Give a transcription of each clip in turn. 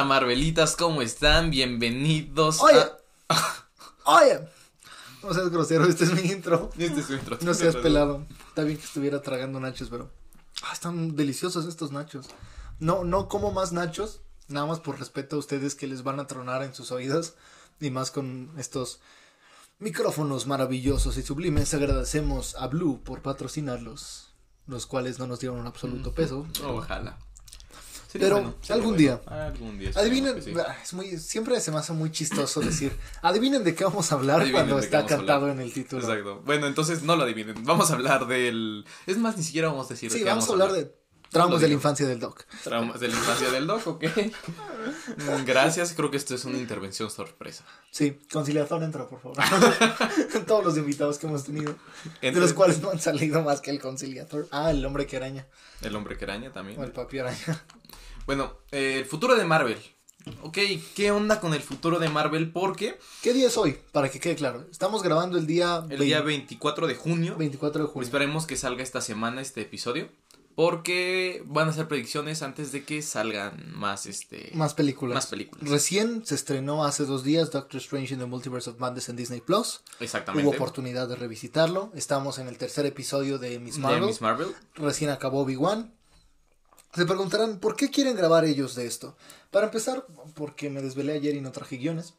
onda, Marvelitas? ¿Cómo están? Bienvenidos. Oye, oye. No seas grosero, este es mi intro. Este es su intro. No seas pelado. Está bien que estuviera tragando nachos, pero. Ah, están deliciosos estos nachos. No, no como más nachos. Nada más por respeto a ustedes que les van a tronar en sus oídos. Y más con estos micrófonos maravillosos y sublimes. Agradecemos a Blue por patrocinarlos. Los cuales no nos dieron un absoluto peso. Ojalá. Sería Pero bueno, algún, día. algún día. Adivinen, sí. es muy, siempre se me hace muy chistoso decir, adivinen de qué vamos a hablar adivinen cuando está cantado en el título. Exacto. Bueno, entonces no lo adivinen. Vamos a hablar del... Es más, ni siquiera vamos a decir... Sí, de qué vamos, vamos a hablar, de traumas de la infancia del Doc. Traumas de la infancia del Doc, ok. Gracias, creo que esto es una intervención sorpresa. Sí, conciliador entra, por favor. Todos los invitados que hemos tenido, Entre... de los cuales no han salido más que el conciliador. Ah, el hombre que araña. El hombre que araña también. O el papi araña. Bueno, eh, el futuro de Marvel. Ok, ¿qué onda con el futuro de Marvel? Porque... ¿Qué día es hoy? Para que quede claro. Estamos grabando el día... El 20... día 24 de junio. 24 de junio. Esperemos que salga esta semana este episodio. Porque van a ser predicciones antes de que salgan más este más películas. Más películas. Recién se estrenó hace dos días Doctor Strange in the Multiverse of Madness en Disney Plus. Exactamente. Hubo oportunidad de revisitarlo. Estamos en el tercer episodio de Miss Marvel. De Miss Marvel. Recién acabó Obi-Wan. Se preguntarán, ¿por qué quieren grabar ellos de esto? Para empezar, porque me desvelé ayer y no traje guiones.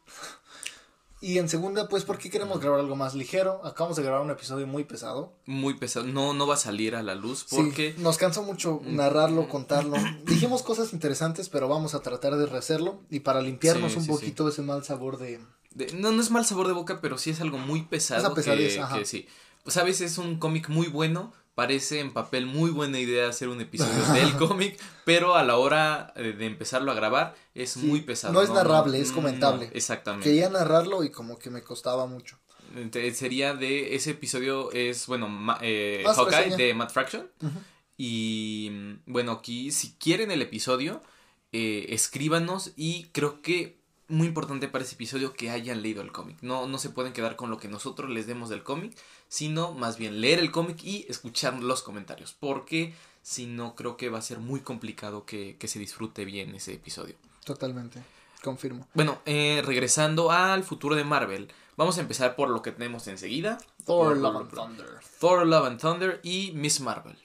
Y en segunda, pues, ¿por qué queremos grabar algo más ligero? Acabamos de grabar un episodio muy pesado. Muy pesado. No, no va a salir a la luz porque... Sí, nos cansó mucho narrarlo, contarlo. Dijimos cosas interesantes, pero vamos a tratar de rehacerlo. Y para limpiarnos sí, un sí, poquito ese mal sabor de... de... No, no es mal sabor de boca, pero sí es algo muy pesado. Esa pesadez, que, ajá. que sí. Pues a veces es un cómic muy bueno, parece en papel muy buena idea hacer un episodio del cómic, pero a la hora de empezarlo a grabar es sí, muy pesado. No es narrable, no, es comentable. No, exactamente. Quería narrarlo y como que me costaba mucho. Entonces, sería de ese episodio es bueno eh, Hawkeye reseña. de Matt Fraction uh -huh. y bueno aquí si quieren el episodio eh, escríbanos y creo que muy importante para ese episodio que hayan leído el cómic. No, no se pueden quedar con lo que nosotros les demos del cómic, sino más bien leer el cómic y escuchar los comentarios. Porque si no, creo que va a ser muy complicado que, que se disfrute bien ese episodio. Totalmente, confirmo. Bueno, eh, regresando al futuro de Marvel. Vamos a empezar por lo que tenemos enseguida. Thor, Love and Thunder. Thor, Love and Thunder y Miss Marvel.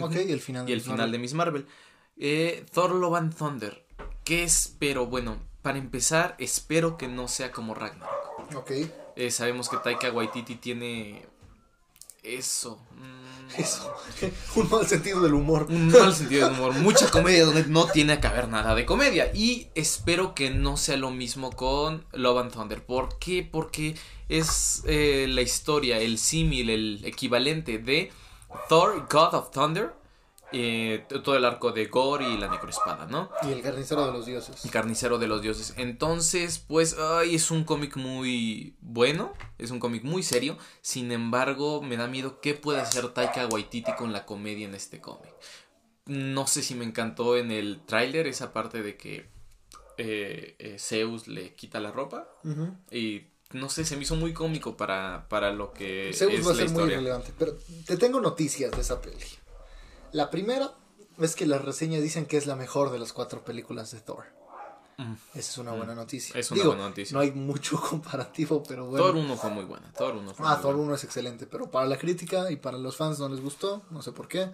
Ok, y el final de Y el Miss final Marvel. de Miss Marvel. Eh, Thor, Love and Thunder. ¿Qué espero? Bueno, para empezar, espero que no sea como Ragnarok. Ok. Eh, sabemos que Taika Waititi tiene eso. Mm, eso. Un mal sentido del humor. Un mal sentido del humor. Mucha comedia donde no tiene que haber nada de comedia. Y espero que no sea lo mismo con Love and Thunder. ¿Por qué? Porque es eh, la historia, el símil, el equivalente de Thor, God of Thunder eh, todo el arco de Gore y la necroespada, ¿no? Y el carnicero de los dioses. El carnicero de los dioses. Entonces, pues, ay, es un cómic muy bueno, es un cómic muy serio. Sin embargo, me da miedo qué puede hacer Taika Waititi con la comedia en este cómic. No sé si me encantó en el tráiler esa parte de que eh, eh, Zeus le quita la ropa Uh -huh. y no sé, se me hizo muy cómico para, para lo que Zeus es va a la ser muy relevante. Pero te tengo noticias de esa peli. La primera es que las reseñas dicen que es la mejor de las cuatro películas de Thor. Mm. Esa es una buena noticia. Es una Digo, buena noticia. No hay mucho comparativo, pero bueno. Thor 1 fue muy buena. Thor 1 fue Ah, muy Thor buena. 1 es excelente, pero para la crítica y para los fans no les gustó, no sé por qué.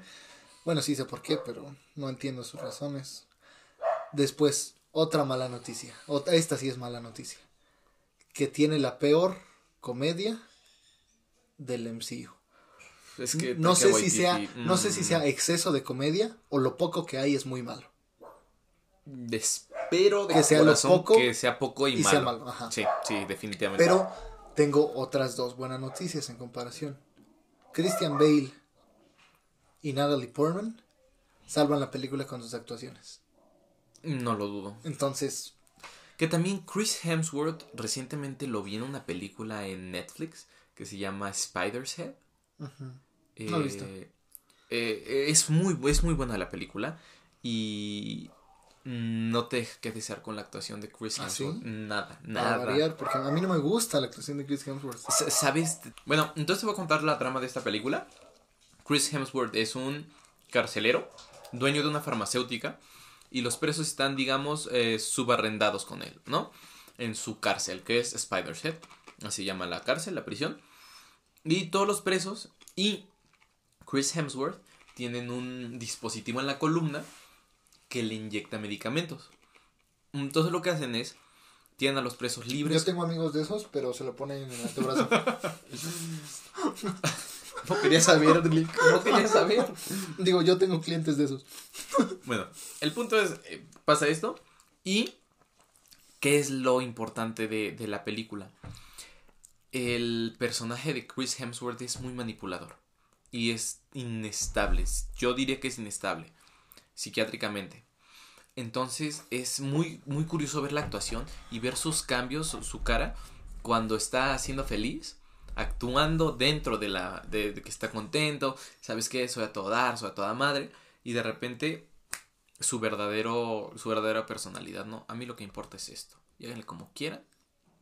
Bueno, sí sé por qué, pero no entiendo sus razones. Después, otra mala noticia. Ot- Esta sí es mala noticia. Que tiene la peor comedia del MCU. Es que no sé si sea no sé si mm, sea exceso de comedia o lo poco que hay es muy malo Espero de Que sea lo poco que sea poco y, y malo. sea malo, ajá. Sí, sí, definitivamente. pero tengo otras dos buenas noticias en comparación Christian Bale y Natalie Portman salvan la película con sus actuaciones No lo dudo. entonces Que también Chris Hemsworth recientemente lo vi en una película en Netflix que se llama Spider's Head. Ujú, No lo he visto. Eh, eh, es, muy, es muy buena la película y no te deja que desear con la actuación de Chris ¿Ah, Hemsworth. sí? Nada, para nada. variar porque a mí no me gusta la actuación de Chris Hemsworth ¿Sabes? Bueno, entonces te voy a contar la trama de esta película. Chris Hemsworth es un carcelero, dueño de una farmacéutica, y los presos están, digamos, eh, subarrendados con él, ¿no? En su cárcel, que es Spider's Head, así llama la cárcel, la prisión. Y todos los presos y Chris Hemsworth tienen un dispositivo en la columna que le inyecta medicamentos. Entonces lo que hacen es, tienen a los presos libres. Yo tengo amigos de esos, pero se lo ponen en el antebrazo. no quería saber, No quería saber. Digo, yo tengo clientes de esos. bueno, el punto es, eh, pasa esto y ¿qué es lo importante de, de la película? El personaje de Chris Hemsworth es muy manipulador y es inestable. Yo diría que es inestable psiquiátricamente. Entonces es muy, muy curioso ver la actuación y ver sus cambios, su cara, cuando está siendo feliz, actuando dentro de la. de, que está contento, sabes que soy a todo dar, soy a toda madre, y de repente su verdadero. su verdadera personalidad, ¿no? A mí lo que importa es esto. Y como quieran.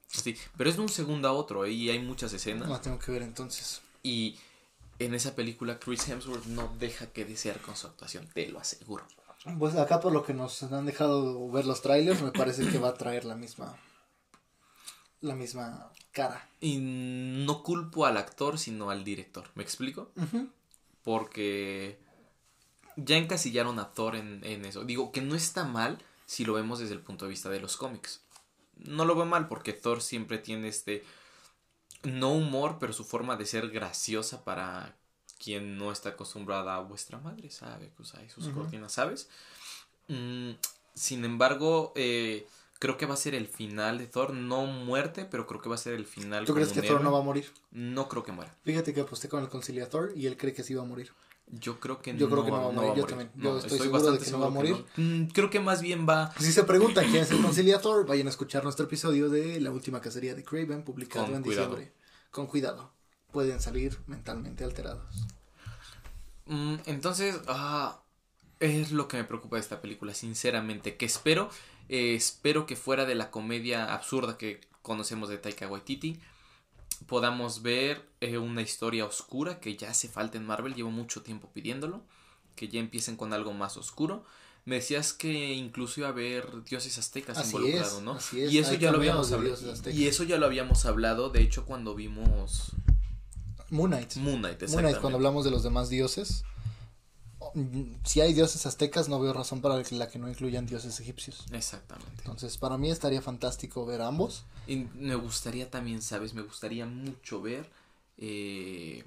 Sí, pero es de un segundo a otro, ¿eh? y hay muchas escenas. No tengo que ver entonces. Y en esa película Chris Hemsworth no deja que desear con su actuación, te lo aseguro. Pues acá por lo que nos han dejado ver los trailers, me parece que va a traer la misma la misma cara. Y no culpo al actor, sino al director. ¿Me explico? Porque ya encasillaron a Thor en, en, eso. Digo que no está mal si lo vemos desde el punto de vista de los cómics. No lo veo mal porque Thor siempre tiene este no humor, pero su forma de ser graciosa para quien no está acostumbrada a vuestra madre, sabe que usáis sus cortinas, ¿sabes? Mm, sin embargo, eh, creo que va a ser el final de Thor, no muerte, pero creo que va a ser el final. ¿Tú crees que Thor no va a morir? No creo que muera. Fíjate que aposté con el conciliador y él cree que sí va a morir. Yo creo que yo no, creo que no va a morir. yo también. yo estoy, seguro de que no va a morir. Creo que más bien va. Si se preguntan quién es el conciliador, vayan a escuchar nuestro episodio de La última cacería de Craven, publicado en diciembre con cuidado. Pueden salir mentalmente alterados. Mm, entonces, ah, es lo que me preocupa de esta película, sinceramente. Que espero, eh, espero que fuera de la comedia absurda que conocemos de Taika Waititi, podamos ver eh, una historia oscura que ya hace falta en Marvel. Llevo mucho tiempo pidiéndolo. Que ya empiecen con algo más oscuro. Me decías que incluso iba a haber dioses aztecas involucrados, ¿no? Y eso ya lo habíamos hablado. Y eso ya lo habíamos hablado, de hecho, cuando vimos Moon Knight. Moon Knight, exactamente. cuando hablamos de los demás dioses. Si hay dioses aztecas, no veo razón para la que no incluyan dioses egipcios. Exactamente. Entonces, para mí estaría fantástico ver ambos. Y me gustaría también, ¿sabes? Me gustaría mucho ver eh,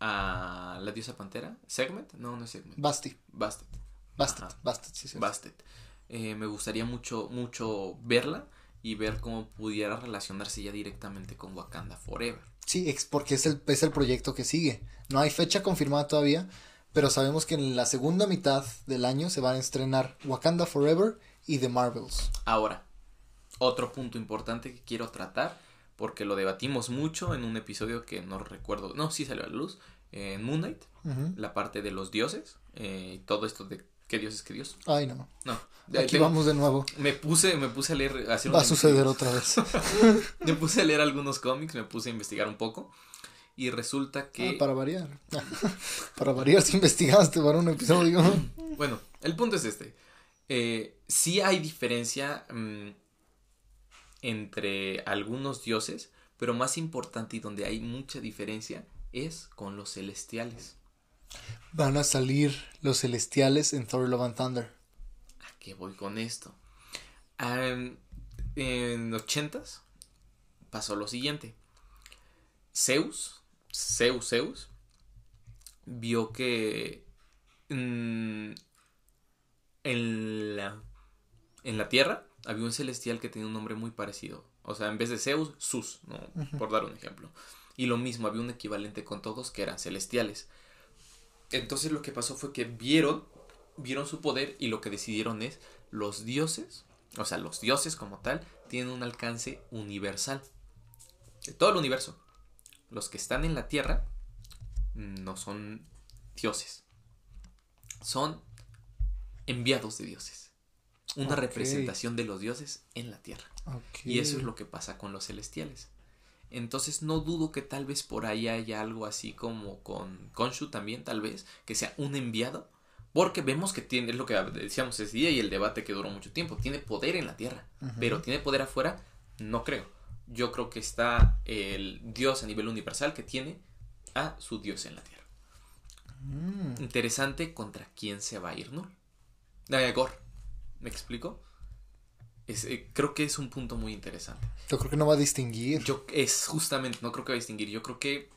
a la diosa pantera. ¿Segment? No, no es Segment. Basti. Bastet. Bastet, Bastet, sí, sí. Bastet. Eh, me gustaría mucho, mucho verla y ver cómo pudiera relacionarse ya directamente con Wakanda Forever. Sí, porque es el, es el proyecto que sigue. No hay fecha confirmada todavía, pero sabemos que en la segunda mitad del año se van a estrenar Wakanda Forever y The Marvels. Ahora, otro punto importante que quiero tratar, porque lo debatimos mucho en un episodio que no recuerdo, no, sí salió a la luz, en Moon Knight, la parte de los dioses, eh, y todo esto de ¿Qué Dios es que Dios? Ay, no. No. Aquí vamos de nuevo. Me puse, me puse a leer. Va a suceder otra vez. me puse a leer algunos cómics, me puse a investigar un poco. Y resulta que. Ah, para variar. para variar, si investigaste para un episodio. bueno, el punto es este. Eh, sí hay diferencia mm, entre algunos dioses, pero más importante y donde hay mucha diferencia es con los celestiales. Van a salir los celestiales en Thor Love and Thunder. ¿A qué voy con esto? en ochentas pasó lo siguiente. Zeus, Zeus, Zeus, vio que mm, en, la, en la Tierra había un celestial que tenía un nombre muy parecido. O sea, en vez de Zeus, Sus, ¿no? por dar un ejemplo. Y lo mismo, había un equivalente con todos que eran celestiales. Entonces lo que pasó fue que vieron, vieron su poder y lo que decidieron es los dioses, o sea, los dioses como tal, tienen un alcance universal. De todo el universo. Los que están en la tierra no son dioses. Son enviados de dioses. Una representación de los dioses en la tierra. Y eso es lo que pasa con los celestiales. Entonces no dudo que tal vez por ahí haya algo así como con Konshu también, tal vez, que sea un enviado Porque vemos que tiene, es lo que decíamos ese día y el debate que duró mucho tiempo, tiene poder en la tierra, pero tiene poder afuera, no creo. Yo creo que está el Dios a nivel universal que tiene a su Dios en la tierra. Mm. Interesante contra quién se va a ir, ¿no? Gore. ¿Me explico? Eh, creo que es un punto muy interesante. Yo creo que no va a distinguir. Yo es justamente, no creo que va a distinguir. Yo creo que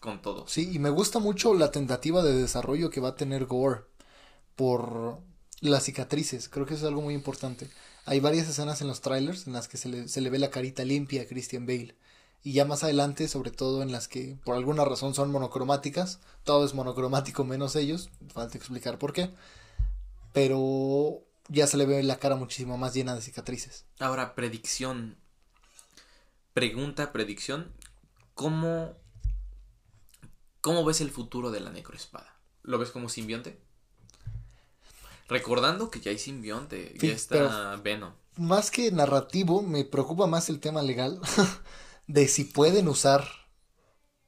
con todo. Sí, y me gusta mucho la tentativa de desarrollo que va a tener Gore por las cicatrices. Creo que eso es algo muy importante. Hay varias escenas en los trailers en las que se le, se le ve la carita limpia a Christian Bale. Y ya más adelante, sobre todo en las que por alguna razón son monocromáticas, todo es monocromático menos ellos, falta explicar por qué. Pero ya se le ve la cara muchísimo más llena de cicatrices. Ahora, predicción. Pregunta, predicción. ¿Cómo, cómo ves el futuro de la necroespada? ¿Lo ves como simbionte? Recordando que ya hay simbionte, ya está Venom. Más que narrativo, me preocupa más el tema legal de si pueden usar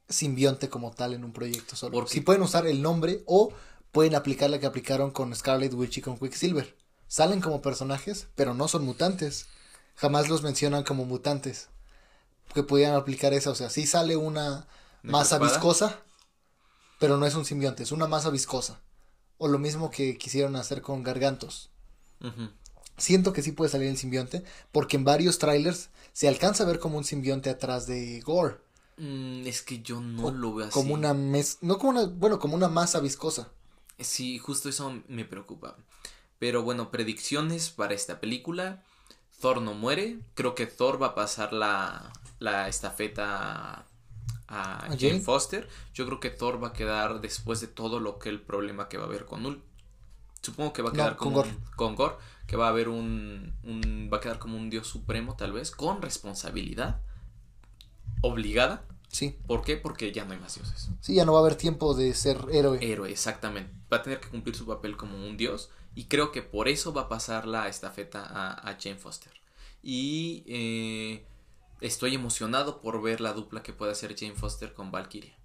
simbionte como tal en un proyecto solo. Si pueden usar el nombre o pueden aplicar la que aplicaron con Scarlet Witch y con Quicksilver salen como personajes, pero no son mutantes. Jamás los mencionan como mutantes. Que pudieran aplicar eso. O sea, sí sale una masa viscosa, pero no es un simbionte, es una masa viscosa. O lo mismo que quisieron hacer con Gargantos. Siento que sí puede salir el simbionte, porque en varios trailers se alcanza a ver como un simbionte atrás de Gore. Mm, es que yo no lo veo así. Como una mes no como una, bueno, como una masa viscosa. Sí, justo eso me preocupa. Pero bueno, predicciones para esta película. Thor no muere. Creo que Thor va a pasar la, la estafeta a, Jane Foster. Yo creo que Thor va a quedar después de todo lo que el problema que va a haber con Ul. Supongo que va a quedar con, Gore. con Gore. Que va a haber un, un. Va a quedar como un dios supremo, tal vez. Con responsabilidad. Obligada. Sí. ¿Por qué? Porque ya no hay más dioses. Sí, ya no va a haber tiempo de ser héroe. Héroe, exactamente. Va a tener que cumplir su papel como un dios y creo que por eso va a pasar la estafeta a, Jane Foster. Y eh, estoy emocionado por ver la dupla que puede hacer Jane Foster con Valkyria.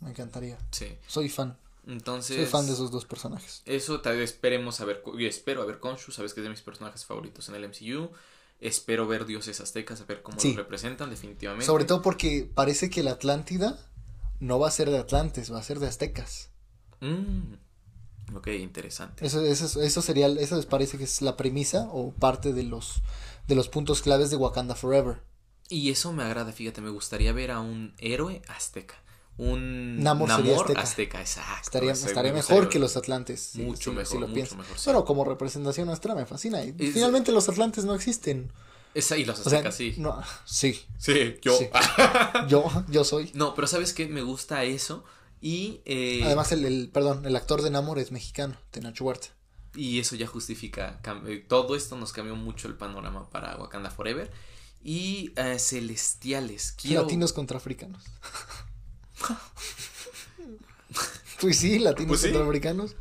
Me encantaría. Sí. Soy fan. Entonces. Soy fan de esos dos personajes. Eso tal vez esperemos a ver. Yo espero a ver Konshu, sabes que es de mis personajes favoritos en el MCU. Espero ver dioses aztecas, a ver cómo lo representan, definitivamente. Sobre todo porque parece que la Atlántida no va a ser de Atlantes, va a ser de aztecas. Mm. Ok, interesante. Eso, eso, eso sería, eso les parece que es la premisa o parte de los, de los puntos claves de Wakanda Forever. Y eso me agrada, fíjate, me gustaría ver a un héroe azteca. Un Namor, azteca. exacto. Estaría, estaría mejor que los Atlantes. Mucho mejor, lo mucho mejor. Pero como representación nuestra me fascina. Y finalmente los Atlantes no existen. Esa, y los aztecas, sí. No, sí. Sí, yo. yo, yo soy. No, pero ¿sabes qué? Me gusta eso y. Eh, Además, el, perdón, el actor de Namor es mexicano, de Nacho Huerta. Y eso ya justifica. Eh, todo esto nos cambió mucho el panorama para Wakanda Forever. Y eh, celestiales. Latinos contra africanos. pues sí, latinos pues contra africanos.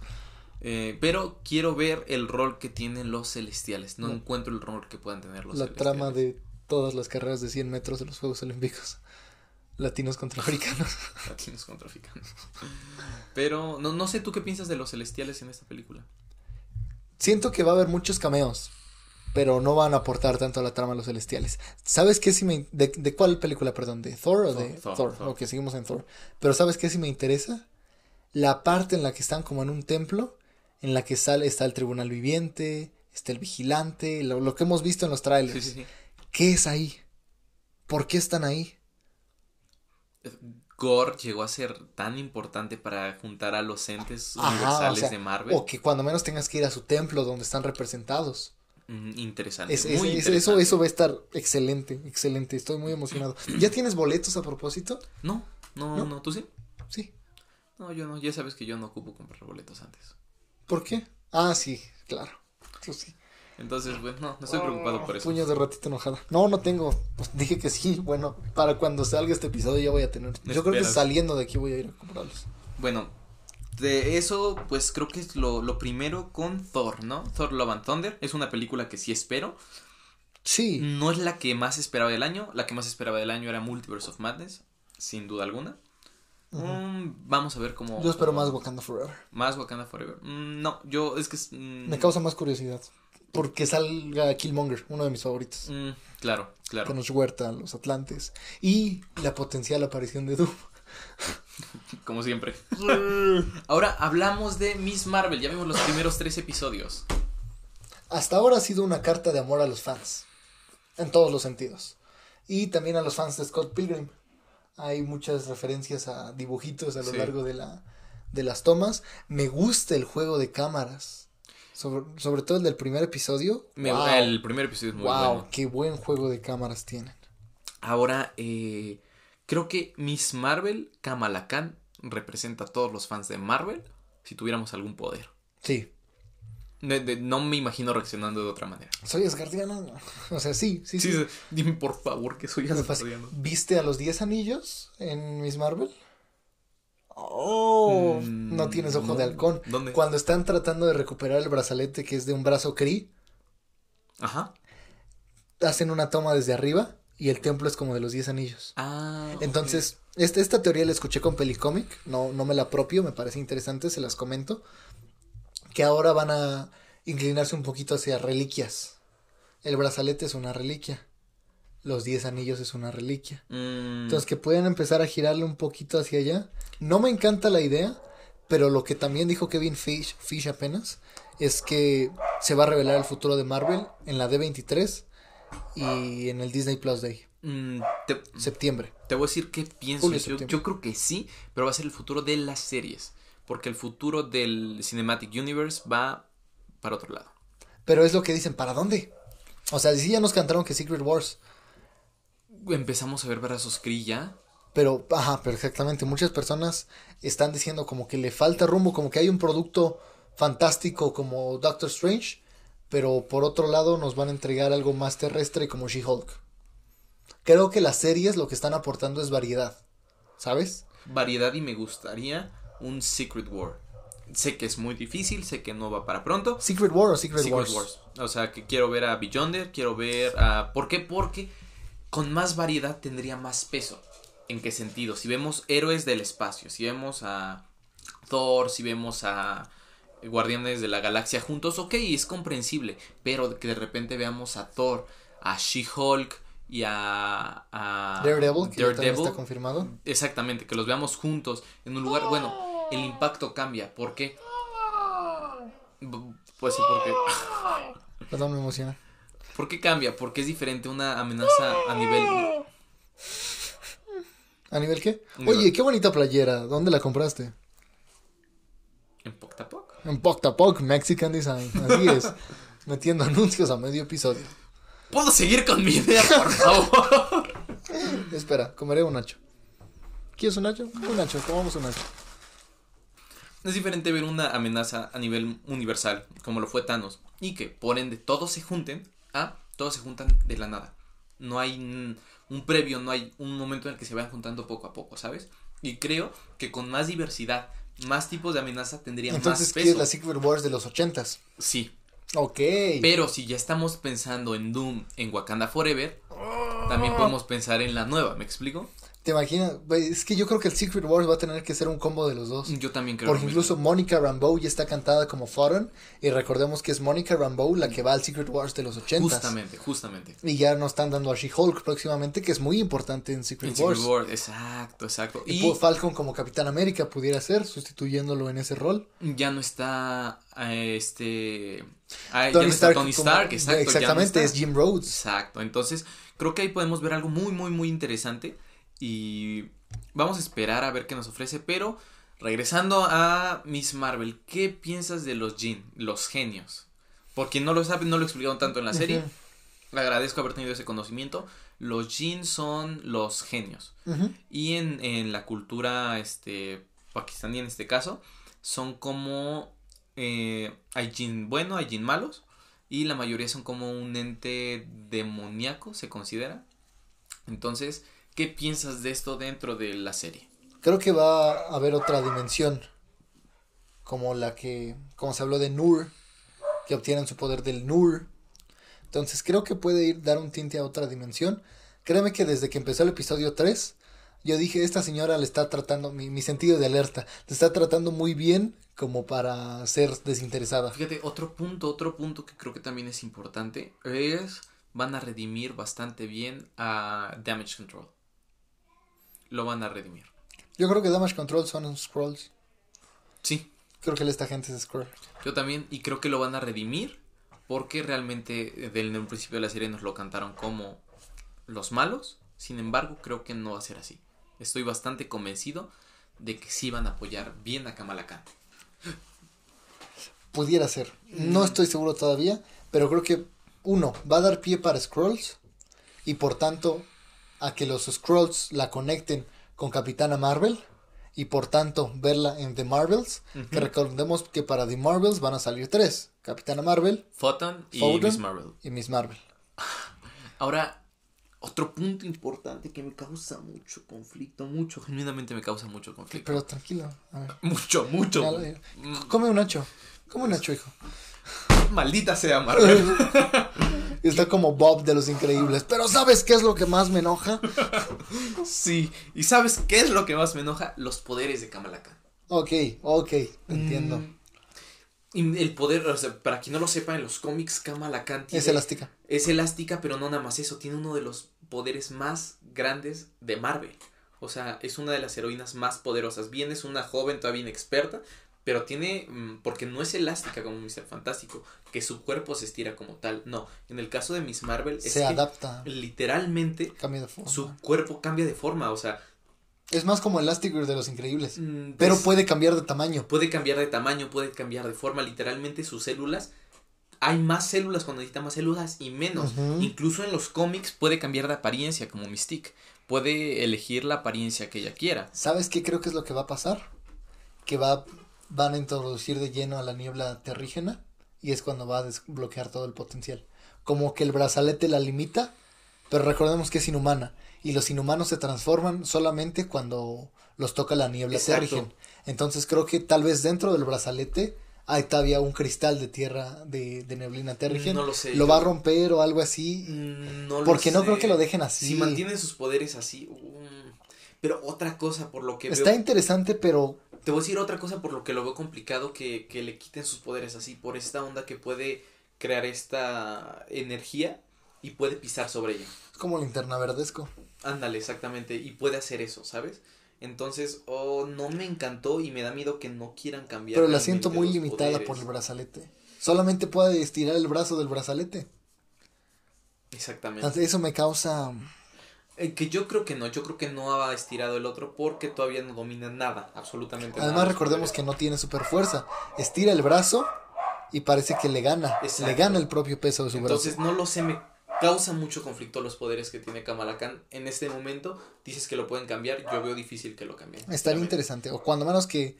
pero quiero ver el rol que tienen los celestiales. No, encuentro el rol que puedan tener los La trama de todas las carreras de 100 metros de los Juegos Olímpicos. Latinos contra africanos. Latinos contra africanos. Pero no, no sé tú qué piensas de los celestiales en esta película. Siento que va a haber muchos cameos, pero no van a aportar tanto a la trama los celestiales. ¿Sabes qué si me... De, cuál película, perdón? ¿De Thor o de Thor? Thor, Ok, seguimos en Thor. Pero ¿sabes qué si me interesa? La parte en la que están como en un templo, en la que sale, está el tribunal viviente, está el vigilante, lo, que hemos visto en los trailers. ¿Qué es ahí? ¿Por qué están ahí? Gore llegó a ser tan importante para juntar a los entes universales de Marvel. O que cuando menos tengas que ir a su templo donde están representados. Mm, interesante. Eso, eso va a estar excelente, excelente. Estoy muy emocionado. ¿Ya tienes boletos a propósito? No, no, no, no. ¿Tú sí? Sí. No, yo no. Ya sabes que yo no ocupo comprar boletos antes. ¿Por qué? Ah, sí, claro. Tú sí. Entonces, bueno, no, no estoy preocupado por eso. Puños de ratito enojada. No, no tengo. Pues dije que sí. Bueno, para cuando salga este episodio ya voy a tener. Yo creo que saliendo de aquí voy a ir a comprarlos. Bueno, de eso, pues creo que es lo, lo primero con Thor, ¿no? Thor Love and Thunder. Es una película que sí espero. Sí. No es la que más esperaba del año. La que más esperaba del año era Multiverse of Madness, sin duda alguna. Mm, vamos a ver cómo. Yo espero más Wakanda Forever. Más Wakanda Forever. Mm, no, yo es que. Mm, Me causa más curiosidad. Porque salga Killmonger, uno de mis favoritos. claro, claro. Con los Huerta, los Atlantes. Y la potencial aparición de Doom. Como siempre. Ahora hablamos de Miss Marvel. Ya vimos los primeros tres episodios. Hasta ahora ha sido una carta de amor a los fans. En todos los sentidos. Y también a los fans de Scott Pilgrim. Hay muchas referencias a dibujitos a lo largo de, la, de las tomas. Me gusta el juego de cámaras. Sobre, todo el del primer episodio. El primer episodio es muy wow, bueno. qué buen juego de cámaras tienen. Ahora, eh, creo que Miss Marvel, Kamala Khan, representa a todos los fans de Marvel si tuviéramos algún poder. Sí no me imagino reaccionando de otra manera. Soy Asgardiano. O sea, sí, sí, sí. dime por favor que soy Asgardiano. ¿Viste a los 10 anillos en Miss Marvel? Oh, mm, no tienes ojo de halcón. ¿Dónde? Cuando están tratando de recuperar el brazalete que es de un brazo Kree. Ajá. Hacen una toma desde arriba y el templo es como de los 10 anillos. Ah. Entonces, esta, esta teoría la escuché con Pelicomic, no, no me la apropio, me parece interesante, se las comento que ahora van a inclinarse un poquito hacia reliquias. El brazalete es una reliquia. Los 10 anillos es una reliquia. Mm. Entonces que pueden empezar a girarle un poquito hacia allá. No me encanta la idea, pero lo que también dijo Kevin Fish, Fish apenas es que se va a revelar el futuro de Marvel en la D23 y en el Disney Plus Day. Mm, Septiembre. Te voy a decir qué pienso. Yo, yo, creo que sí, pero va a ser el futuro de las series porque el futuro del Cinematic Universe va para otro lado. Pero es lo que dicen, ¿para dónde? O sea, sí ya nos cantaron que Secret Wars. Empezamos a ver brazos Kree Pero, ajá, perfectamente. Muchas personas están diciendo como que le falta rumbo, como que hay un producto fantástico como Doctor Strange, pero por otro lado nos van a entregar algo más terrestre como She-Hulk. Creo que las series lo que están aportando es variedad, ¿sabes? Variedad y me gustaría un Secret War. Sé que es muy difícil, sé que no va para pronto. ¿Secret War o Secret, Wars? O sea, que quiero ver a Beyonder, quiero ver a... ¿Por qué? Porque con más variedad tendría más peso. ¿En qué sentido? Si vemos héroes del espacio, si vemos a Thor, si vemos a Guardianes de la Galaxia juntos, ok, es comprensible. Pero que de repente veamos a Thor, a She-Hulk, y a, Daredevil, que está confirmado. Exactamente, que los veamos juntos en un lugar, bueno, el impacto cambia. ¿Por qué? Pues sí, porque... Perdón, me emociona. ¿Por qué cambia? Porque es diferente una amenaza a nivel... ¿A nivel qué? Oye, qué bonita playera. ¿Dónde la compraste? En Poctapoc. En Poctapoc, Mexican Design. Así es. Metiendo anuncios a medio episodio. ¿Puedo seguir con mi idea, por favor? Espera, comeré un nacho. ¿Quieres un nacho? Un nacho, comamos un nacho. Es diferente ver una amenaza a nivel universal, como lo fue Thanos, y que por ende todos se junten a todos se juntan de la nada. No hay un previo, no hay un momento en el que se vayan juntando poco a poco, ¿sabes? Y creo que con más diversidad, más tipos de amenaza tendrían más peso. Entonces, es la Secret Wars de los ochentas? Sí. Ok. Pero si ya estamos pensando en Doom, en Wakanda Forever, también podemos pensar en la nueva, ¿me explico? ¿Te imaginas? Es que yo creo que el Secret Wars va a tener que ser un combo de los dos. Yo también creo. Porque incluso Mónica Rambeau ya está cantada como Foreign. Y recordemos que es Mónica Rambeau la que va al Secret Wars de los 80. Justamente, justamente. Y ya nos están dando a She-Hulk próximamente, que es muy importante en Secret Wars. Secret Wars, exacto, exacto. Y, Falcon como Capitán América pudiera ser, sustituyéndolo en ese rol. Ya no está este... Tony, Stark, Tony Stark, exacto. Exactamente, es Jim Rhodes. Exacto, entonces creo que ahí podemos ver algo muy, muy, muy interesante. Y vamos a esperar a ver qué nos ofrece. Pero regresando a Miss Marvel, ¿qué piensas de los Jin, los genios? Porque no lo saben, no lo explicaron tanto en la serie. Le agradezco haber tenido ese conocimiento. Los Jin son los genios. Y en, en, la cultura este, pakistaní, en este caso, son como. Eh, hay Jin bueno, hay Jin malos. Y la mayoría son como un ente demoníaco, se considera. Entonces, ¿Qué piensas de esto dentro de la serie? Creo que va a haber otra dimensión, como la que, como se habló de Nur, que obtienen su poder del Nur. Entonces creo que puede ir dar un tinte a otra dimensión. Créeme que desde que empezó el episodio 3 yo dije, esta señora le está tratando, mi, mi sentido de alerta, te está tratando muy bien como para ser desinteresada. Fíjate, otro punto, otro punto que creo que también es importante es van a redimir bastante bien a Damage Control. Lo van a redimir. Yo creo que Damage Control son Scrolls. Sí. Creo que esta gente es Scroll. Yo también, y creo que lo van a redimir porque realmente desde un principio de la serie nos lo cantaron como los malos. Sin embargo, creo que no va a ser así. Estoy bastante convencido de que sí van a apoyar bien a Kamala Khan. Pudiera ser. No estoy seguro todavía, pero creo que uno, va a dar pie para Scrolls y por tanto a que los Scrolls la conecten con Capitana Marvel y por tanto verla en The Marvels. Que recordemos que para The Marvels van a salir tres: Capitana Marvel, Photon y Miss Marvel. Y Miss Marvel. Ahora, otro punto importante que me causa mucho conflicto, mucho, genuinamente me causa mucho conflicto. Pero tranquilo, a ver. Mucho, mucho. Come un nacho, come un nacho, hijo. Maldita sea Marvel. Está como Bob de los Increíbles. Pero ¿sabes qué es lo que más me enoja? sí. ¿Y sabes qué es lo que más me enoja? Los poderes de Kamala Khan. Ok, ok, entiendo. Mm, el poder, o sea, para quien no lo sepa, en los cómics Kamala Khan es elástica. Es elástica, pero no nada más eso. Tiene uno de los poderes más grandes de Marvel. O sea, es una de las heroínas más poderosas. Bien, es una joven todavía inexperta, pero tiene, mm, porque no es elástica como Mr. Fantástico, que su cuerpo se estira como tal. No, en el caso de Miss Marvel se adapta. Literalmente cambia de forma. Su cuerpo cambia de forma, o sea, es más como Elastigirl de los Increíbles. Mm, pero pues, puede cambiar de tamaño. Puede cambiar de tamaño, puede cambiar de forma. Literalmente sus células. Hay más células cuando necesita más células y menos. Incluso en los cómics puede cambiar de apariencia como Mystique. Puede elegir la apariencia que ella quiera. ¿Sabes qué creo que es lo que va a pasar? Que va van a introducir de lleno a la niebla terrígena y es cuando va a desbloquear todo el potencial. Como que el brazalete la limita, pero recordemos que es inhumana y los inhumanos se transforman solamente cuando los toca la niebla terrígena. Entonces creo que tal vez dentro del brazalete hay todavía un cristal de tierra de, neblina terrigen. No lo sé. Lo va a romper o algo así. Mm, no porque no creo que lo dejen así. Si mantienen sus poderes así. Um, pero otra cosa por lo que Está interesante, pero te voy a decir otra cosa por lo que lo veo complicado que, que le quiten sus poderes así, por esta onda que puede crear esta energía y puede pisar sobre ella. Es como linterna verdesco. Ándale, exactamente, y puede hacer eso, ¿sabes? Entonces, oh, no me encantó y me da miedo que no quieran cambiar. Pero la siento muy limitada por el brazalete. Solamente puede estirar el brazo del brazalete. Exactamente. Eso me causa eh, que yo creo que no, yo creo que no ha estirado el otro porque todavía no domina nada, absolutamente nada. Además recordemos que no tiene super fuerza. Estira el brazo y parece que le gana. Le gana el propio peso de su brazo. Entonces no lo sé, me causa mucho conflicto los poderes que tiene Kamala Khan. En este momento dices que lo pueden cambiar, yo veo difícil que lo cambien. Estaría interesante, o cuando menos que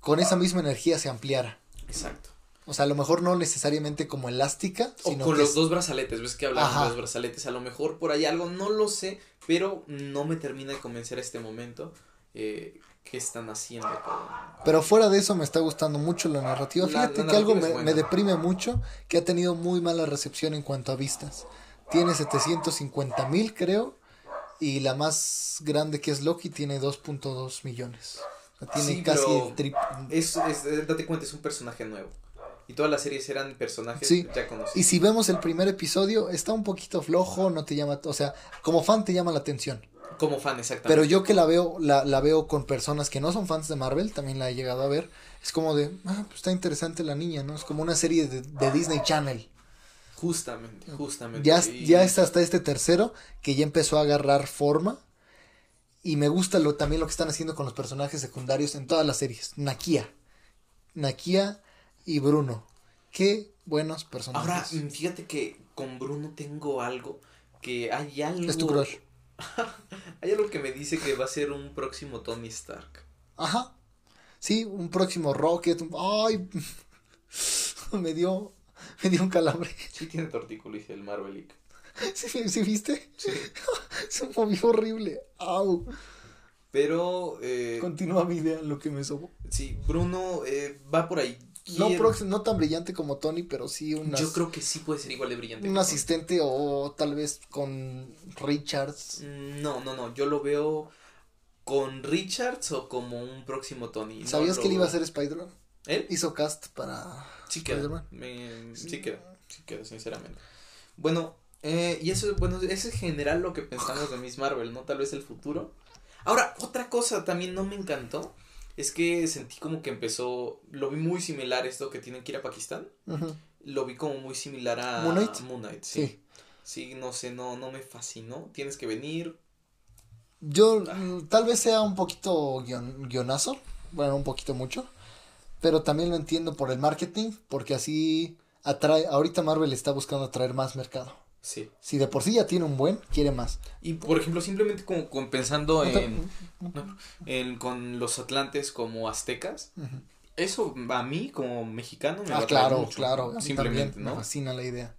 con esa misma energía se ampliara. Exacto. O sea, a lo mejor no necesariamente como elástica. O con los dos brazaletes, ves que hablamos de los brazaletes. A lo mejor por ahí algo, no lo sé, pero no me termina de convencer a este momento eh, qué están haciendo. Pero fuera de eso me está gustando mucho la narrativa. Fíjate que algo me, me, deprime mucho, que ha tenido muy mala recepción en cuanto a vistas. Tiene 750 mil, creo, y la más grande que es Loki tiene 2.2 millones. O sea, tiene casi el triple. Es, es, date cuenta, es un personaje nuevo. Y todas las series eran personajes ya conocidos. Y si vemos el primer episodio, está un poquito flojo, no te llama, o sea, como fan te llama la atención. Como fan, exactamente. Pero yo que la veo, la, la veo con personas que no son fans de Marvel, también la he llegado a ver, es como de, ah, pues está interesante la niña, ¿no? Es como una serie de, de Disney Channel. Justamente, justamente. Ya, ya está hasta este tercero que ya empezó a agarrar forma. Y me gusta lo, también lo que están haciendo con los personajes secundarios en todas las series. Nakia. Nakia y Bruno. Qué buenos personajes. Ahora, fíjate que con Bruno tengo algo que hay algo. Es tu crush. hay algo que me dice que va a ser un próximo Tony Stark. Ajá. Sí, un próximo Rocket. Ay, me dio, me dio un calambre. Sí tiene tortícolis el Marvelic. ¿Sí, ¿Sí, viste? Sí. Se movió horrible. Au. Pero. Eh, Continúa mi idea, lo que me sobó. Sí, Bruno eh, va por ahí. No, no tan brillante como Tony, pero sí un... Yo creo que sí puede ser igual de brillante. Un asistente o tal vez con Richards. Mm, no, no, no. Yo lo veo con Richards o como un próximo Tony. ¿Sabías que él iba a ser Spider-Man? ¿Él? Hizo cast para sí queda, sí. queda, sí queda, sinceramente. Bueno, eh, y eso, bueno, ese es general lo que pensamos de Miss Marvel, ¿no? Tal vez el futuro. Ahora, otra cosa también no me encantó es que sentí como que empezó, lo vi muy similar esto que tienen que ir a Pakistán. Lo vi como muy similar a Moon Knight. sí. sí. no sé, no, no me fascinó. Tienes que venir. Yo, mm, tal vez sea un poquito guionazo, bueno, un poquito mucho, pero también lo entiendo por el marketing, porque así atrae, ahorita Marvel está buscando atraer más mercado. Sí. Si de por sí ya tiene un buen, quiere más. Y por ejemplo, simplemente como, pensando en, en, con los atlantes como aztecas, eso a mí como mexicano me ah, claro, claro, simplemente, ¿no? Me fascina la idea.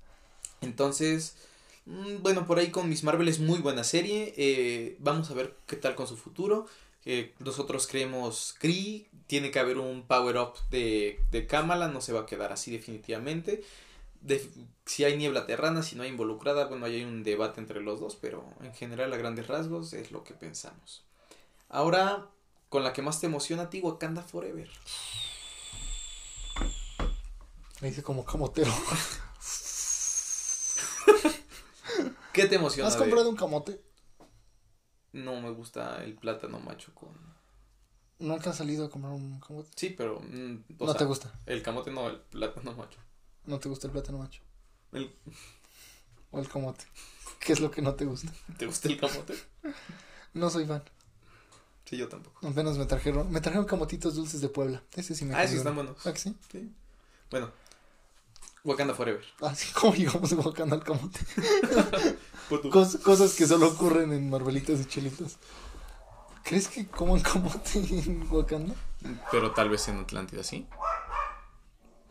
Entonces, mm, bueno, por ahí con Miss Marvel es muy buena serie. Eh, vamos a ver qué tal con su futuro. Eh, nosotros creemos Cree, tiene que haber un power up de, de Kamala, no se va a quedar así definitivamente si hay niebla terrana, si no hay involucrada, bueno, hay un debate entre los dos, pero en general a grandes rasgos es lo que pensamos. Ahora, con la que más te emociona a ti, Wakanda Forever. Me dice como camotero. ¿Qué te emociona? ¿Has comprado un camote? No me gusta el plátano macho con... ¿Nunca has salido a comprar un camote? Sí, pero... Mm, no te gusta. El camote no, el plátano macho. ¿No te gusta el plátano macho? El... O el camote. ¿Qué es lo que no te gusta? ¿Te gusta el camote? no soy fan. Sí, yo tampoco. Apenas me trajeron, me trajeron camotitos dulces de Puebla. Ese sí me Ah, sí están buenos. ¿Ah, sí? Sí. Bueno. Wakanda Forever. Ah, sí, ¿cómo llegamos de Wakanda al camote? cosas que solo ocurren en Marvelitas y Chelitas. ¿Crees que coman camote en Wakanda? Pero tal vez en Atlántida, ¿sí?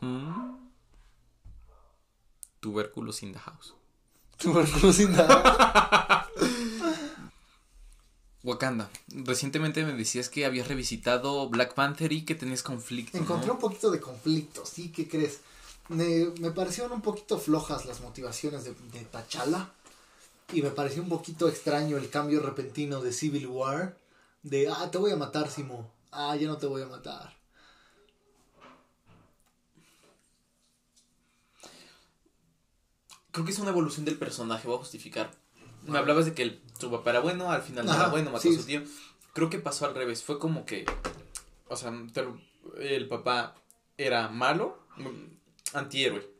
Mm. Tubérculos in the house. Tubérculos in the house. Wakanda. Recientemente me decías que habías revisitado Black Panther y que tenías conflicto. Encontré un poquito de conflicto, ¿sí? ¿Qué crees? Me, parecieron un poquito flojas las motivaciones de, de T'Challa. Y me pareció un poquito extraño el cambio repentino de Civil War. De, ah, te voy a matar, Simo. Ah, ya no te voy a matar. Creo que es una evolución del personaje, voy a justificar. Me hablabas de que el, su papá era bueno, al final no era bueno, mató a su tío. Creo que pasó al revés, fue como que, o sea, el papá era malo, antihéroe.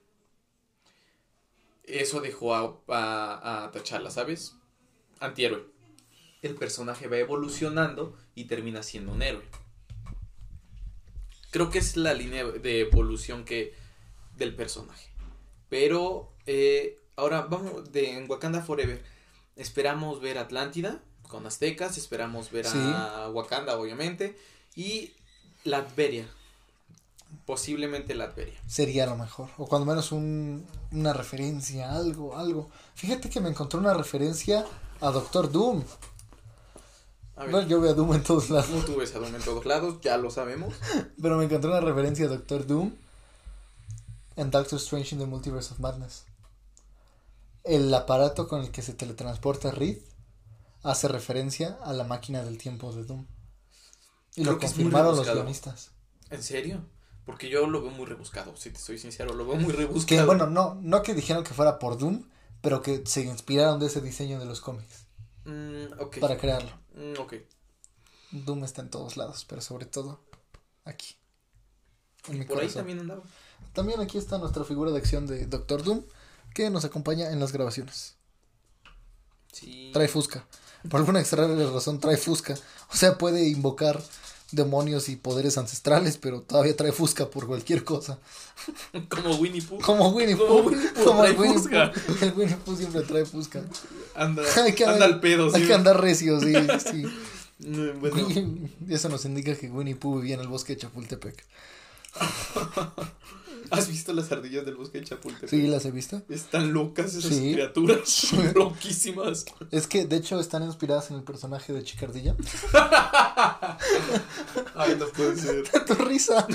Eso dejó a, a, a T'Challa, ¿sabes? Antihéroe. El personaje va evolucionando y termina siendo un héroe. Creo que es la línea de evolución que del personaje. Pero eh, ahora vamos de en Wakanda Forever. Esperamos ver Atlántida con aztecas, esperamos ver a Wakanda obviamente y Latveria. Posiblemente Latveria. Sería lo mejor. O cuando menos un, una referencia, algo, algo. Fíjate que me encontré una referencia a Doctor Doom. yo veo a Doom en todos lados. tú ves a Doom en todos lados, ya lo sabemos. Pero me encontré una referencia a Doctor Doom en Doctor Strange in the Multiverse of Madness el aparato con el que se teletransporta Reed hace referencia a la máquina del tiempo de Doom. Y lo confirmaron los guionistas. ¿En serio? Porque yo lo veo muy rebuscado, si te soy sincero, lo veo muy rebuscado. bueno, no, no que dijeron que fuera por Doom, pero que se inspiraron de ese diseño de los cómics. Mm, para crearlo. Mm, ok. Doom está en todos lados, pero sobre todo aquí. por ahí también andaba. También aquí está nuestra figura de acción de Doctor Doom que nos acompaña en las grabaciones. Sí. Trae Fusca. Por alguna extraña razón trae Fusca. O sea, puede invocar demonios y poderes ancestrales, pero todavía trae Fusca por cualquier cosa. Como Winnie Pooh. Como Winnie Pooh. Como, el Winnie Pooh. El Winnie Pooh siempre trae Fusca. Anda, anda al pedo, sí. Hay que andar recio, sí, sí. Bueno. Eso nos indica que Winnie Pooh vivía en el bosque de Chapultepec. ¿Has visto las ardillas del bosque de Chapultepec? Sí, las he visto. Están locas esas criaturas, son loquísimas. Es que, de hecho, están inspiradas en el personaje de Chicardilla. Ay, no puede ser. tu risa.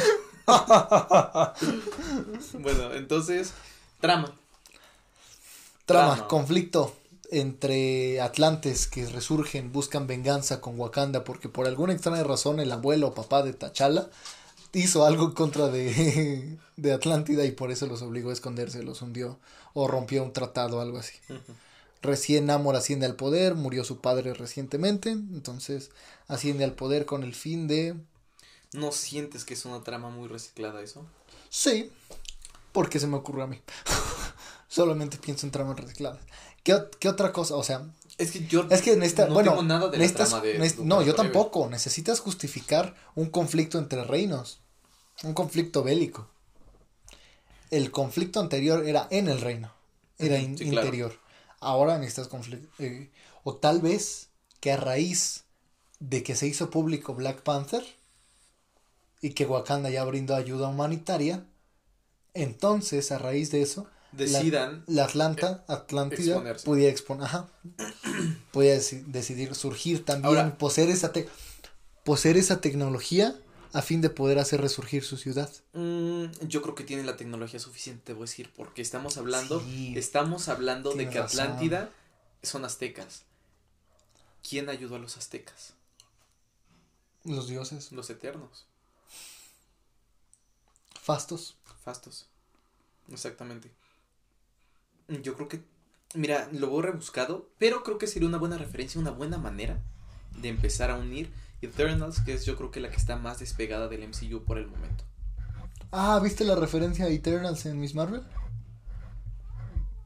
bueno, entonces, trama. trama. conflicto. entre Atlantes que resurgen, buscan venganza con Wakanda porque por alguna extraña razón el abuelo o papá de T'Challa hizo algo en contra de, de Atlántida y por eso los obligó a esconderse, los hundió o rompió un tratado o algo así. Recién Namor asciende al poder, murió su padre recientemente, entonces asciende al poder con el fin de... ¿No sientes que es una trama muy reciclada eso? Sí, porque se me ocurrió a mí. Solamente pienso en tramas recicladas. ¿Qué, ¿Qué, otra cosa? O sea, es que yo es que en esta, no bueno, tengo nada de la trama de, No, yo tampoco. Necesitas justificar un conflicto entre reinos. Un conflicto bélico. El conflicto anterior era en el reino. Era interior. Ahora necesitas conflicto. Eh, o tal vez que a raíz de que se hizo público Black Panther y que Wakanda ya brindó ayuda humanitaria, entonces a raíz de eso decidan la, Atlanta, Atlántida pudiera exponer, ajá, pudiera decidir surgir también, poseer esa poseer esa tecnología a fin de poder hacer resurgir su ciudad. Mm, yo creo que tiene la tecnología suficiente, te voy a decir, porque estamos hablando, estamos hablando de que Atlántida son aztecas. ¿Quién ayudó a los aztecas? Los dioses. Los eternos. Fastos. Fastos. Exactamente. Yo creo que, mira, lo veo rebuscado, pero creo que sería una buena referencia, una buena manera de empezar a unir Eternals, que es yo creo que la que está más despegada del MCU por el momento. Ah, ¿viste la referencia a Eternals en Miss Marvel?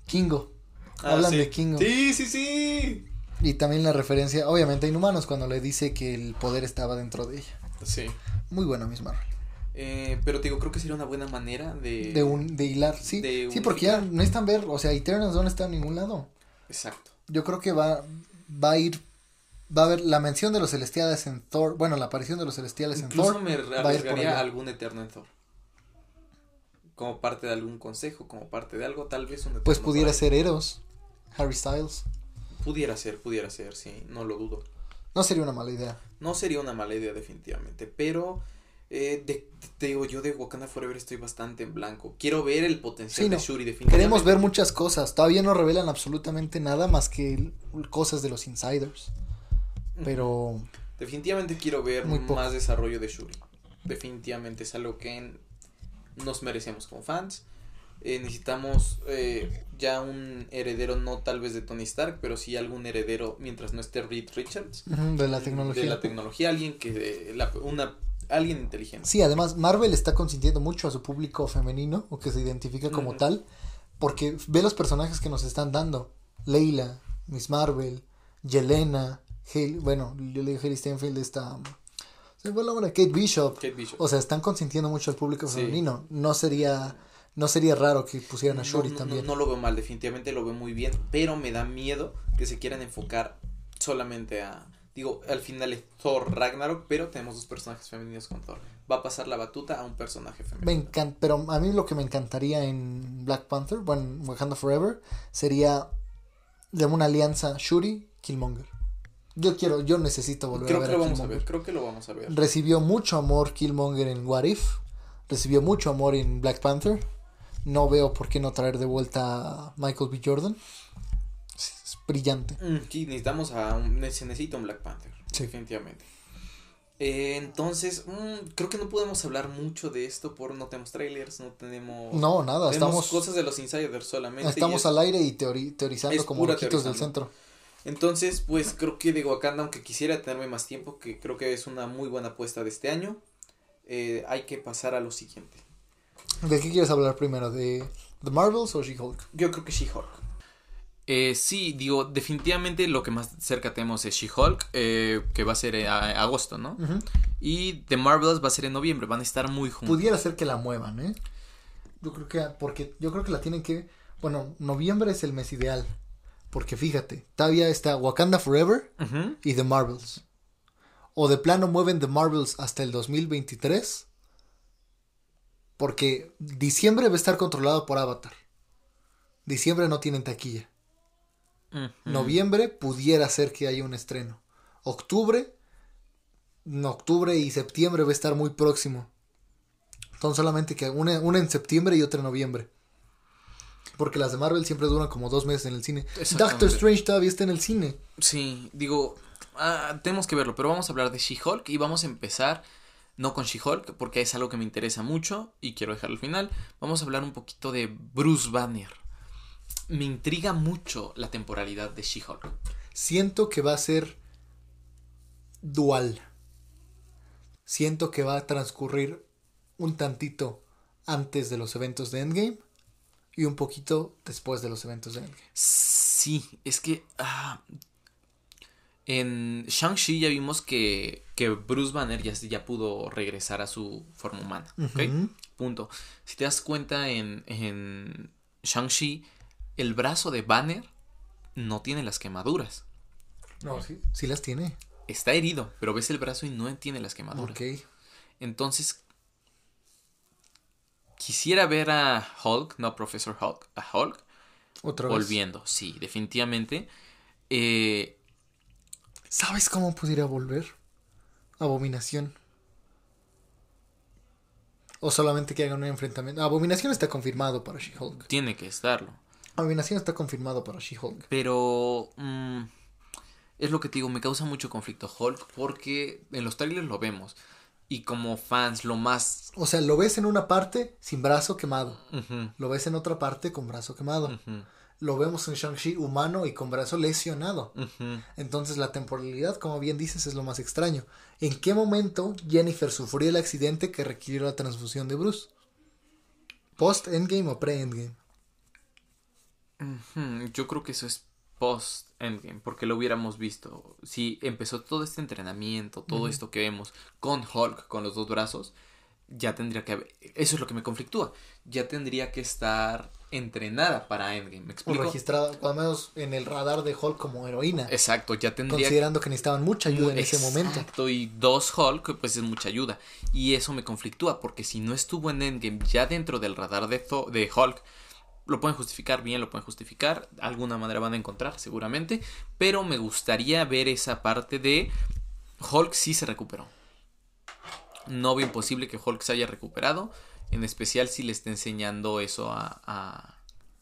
Kingo. Ah, Hablan de Kingo. Sí, sí, sí. Y también la referencia, obviamente, a Inhumanos cuando le dice que el poder estaba dentro de ella. Sí. Muy buena Miss Marvel. Eh, pero te digo, creo que sería una buena manera de... De, un, de hilar, sí. sí, porque ya no están ver, o sea, Eternals no está en ningún lado. Exacto. Yo creo que va, va a ir va a haber la mención de los celestiales en Thor, bueno, la aparición de los celestiales en Thor. Incluso me arriesgaría algún eterno en Thor. Como parte de algún consejo, como parte de algo, tal vez un Pues pudiera ser Eros, Harry Styles. Pudiera ser, pudiera ser, sí, no lo dudo. No sería una mala idea. No sería una mala idea definitivamente, pero eh, te digo, yo de Wakanda Forever estoy bastante en blanco. Quiero ver el potencial de Shuri definitivamente. Queremos ver muchas cosas. Todavía no revelan absolutamente nada más que cosas de los insiders. Pero. Definitivamente quiero ver más desarrollo de Shuri. Definitivamente es algo que nos merecemos como fans. Eh, necesitamos eh, ya un heredero, no tal vez de Tony Stark, pero sí algún heredero mientras no esté Reed Richards. de la tecnología. De la tecnología, alguien que. La, una, alguien inteligente. Sí, además, Marvel está consintiendo mucho a su público femenino, o que se identifica como tal, porque ve los personajes que nos están dando: Leila, Miss Marvel, Yelena, bueno, yo le dije Haley Steinfeld esta se fue Kate Bishop. Kate Bishop. O sea, están consintiendo mucho al público femenino. No sería no sería raro que pusieran a Shuri también. No, lo veo mal, definitivamente lo veo muy bien, pero me da miedo que se quieran enfocar solamente a digo, al final es Thor Ragnarok, pero tenemos dos personajes femeninos con Thor. Va a pasar la batuta a un personaje femenino. Me encanta, pero a mí lo que me encantaría en Black Panther, bueno, Wakanda Forever, sería de una alianza Shuri Killmonger. Yo quiero, yo necesito volver creo a ver. Que lo vamos a ver, creo que lo vamos a ver. Recibió mucho amor Killmonger en What If. Recibió mucho amor en Black Panther. No veo por qué no traer de vuelta a Michael B. Jordan. Es, brillante. Mm, sí, necesitamos a un, se necesita un Black Panther. Definitivamente. Eh, entonces, mm, creo que no podemos hablar mucho de esto por no tenemos trailers, no tenemos... No, nada, tenemos estamos... cosas de los insiders solamente. Estamos al aire y teorizando como loquitos del centro. Entonces, pues creo que de Wakanda, aunque quisiera tenerme más tiempo, que creo que es una muy buena apuesta de este año, eh, hay que pasar a lo siguiente. ¿De qué quieres hablar primero? ¿De The Marvels o She-Hulk? Yo creo que She-Hulk. Eh, sí, digo, definitivamente lo que más cerca tenemos es She-Hulk, eh, que va a ser en agosto, ¿no? Y The Marvels va a ser en noviembre, van a estar muy juntos. Pudiera ser que la muevan, ¿eh? Yo creo que, porque yo creo que la tienen que, bueno, noviembre es el mes ideal. Porque fíjate, todavía está Wakanda Forever y The Marvels. O de plano mueven The Marvels hasta el 2023. Porque diciembre va a estar controlado por Avatar. Diciembre no tienen taquilla. Noviembre pudiera ser que haya un estreno. Octubre, no, octubre y septiembre va a estar muy próximo. Son solamente que una, una en septiembre y otra en noviembre. Porque las de Marvel siempre duran como dos meses en el cine. Doctor Strange todavía está en el cine. Sí, digo, ah, tenemos que verlo, pero vamos a hablar de She-Hulk y vamos a empezar no con She-Hulk, porque es algo que me interesa mucho y quiero dejarlo al final. Vamos a hablar un poquito de Bruce Banner. Me intriga mucho la temporalidad de She-Hulk. Siento que va a ser dual. Siento que va a transcurrir un tantito antes de los eventos de Endgame y un poquito después de los eventos de Endgame. Sí, es que ah, en Shang-Chi ya vimos que, que Bruce Banner ya, ya, pudo regresar a su forma humana. Punto. Si te das cuenta en, en Shang-Chi, el brazo de Banner no tiene las quemaduras. No, sí, sí las tiene. Está herido, pero ves el brazo y no tiene las quemaduras. Ok. Entonces, quisiera ver a Hulk, no a Professor Hulk, a Hulk. Otra vez. Volviendo, sí, definitivamente. Eh, ¿Sabes cómo pudiera volver? Abominación. O solamente que hagan un enfrentamiento. Abominación está confirmado para She-Hulk. Tiene que estarlo. Abominación está confirmado para She-Hulk. Pero. Mm, es lo que te digo, me causa mucho conflicto Hulk porque en los trailers lo vemos. Y como fans, lo más. O sea, lo ves en una parte sin brazo quemado. Lo ves en otra parte con brazo quemado lo vemos en Shang-Chi humano y con brazo lesionado. Entonces la temporalidad, como bien dices, es lo más extraño. ¿En qué momento Jennifer sufrió el accidente que requirió la transfusión de Bruce? ¿Post-endgame o pre-endgame? Yo creo que eso es post-endgame, porque lo hubiéramos visto. Si empezó todo este entrenamiento, todo esto que vemos con Hulk, con los dos brazos, ya tendría que haber... Eso es lo que me conflictúa. Ya tendría que estar entrenada para Endgame. ¿Me explico? O registrada, al menos en el radar de Hulk como heroína. Exacto, ya tendría. Considerando que necesitaban mucha ayuda en ese momento. Exacto, y dos Hulk, pues es mucha ayuda. Y eso me conflictúa, porque si no estuvo en Endgame ya dentro del radar de, de Hulk, lo pueden justificar bien, lo pueden justificar. alguna manera van a encontrar, seguramente. Pero me gustaría ver esa parte de Hulk sí se recuperó. No veo imposible que Hulk se haya recuperado en especial si le está enseñando eso a, a,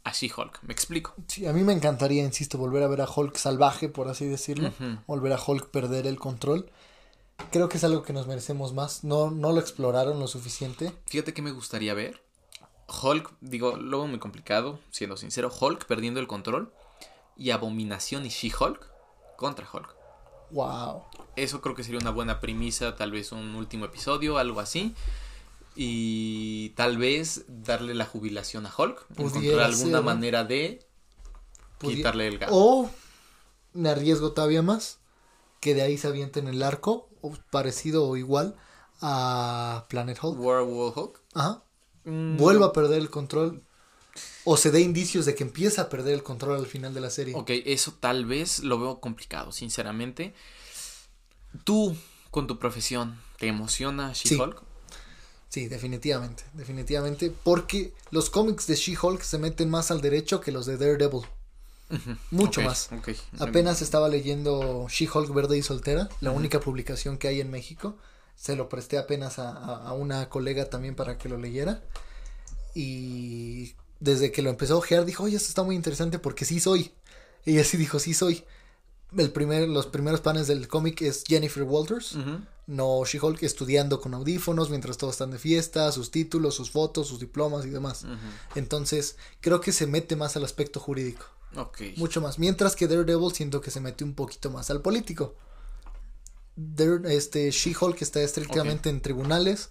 a She-Hulk. ¿Me explico? Sí, a mí me encantaría, insisto, volver a ver a Hulk salvaje, por así decirlo. Volver a Hulk perder el control. Creo que es algo que nos merecemos más. No, no lo exploraron lo suficiente. Fíjate que me gustaría ver. Hulk, digo, luego muy complicado, siendo sincero. Hulk perdiendo el control. Y Abominación y She-Hulk contra Hulk. Wow. Eso creo que sería una buena premisa, tal vez un último episodio, algo así y tal vez darle la jubilación a Hulk. encontrar alguna manera de quitarle el gato. O me arriesgo todavía más que de ahí se avienten el arco parecido o igual a Planet Hulk. World Hulk. Ajá. Mm. Vuelva a perder el control. O se dé indicios de que empieza a perder el control al final de la serie. Ok, eso tal vez lo veo complicado, sinceramente. Tú, con tu profesión, ¿te emociona She-Hulk? Sí, definitivamente, definitivamente, porque los cómics de She-Hulk se meten más al derecho que los de Daredevil. Mucho más. Apenas estaba leyendo She-Hulk Verde y Soltera, la única publicación que hay en México. Se lo presté apenas a, una colega también para que lo leyera. Y desde que lo empezó a ojear, dijo, oye, esto está muy interesante porque sí soy. Ella sí dijo, sí soy. El primer, los primeros panes del cómic es Jennifer Walters no She-Hulk estudiando con audífonos mientras todos están de fiesta, sus títulos, sus fotos, sus diplomas y demás. Entonces, creo que se mete más al aspecto jurídico. Mucho más. Mientras que Daredevil siento que se mete un poquito más al político. Este She-Hulk está estrictamente en tribunales.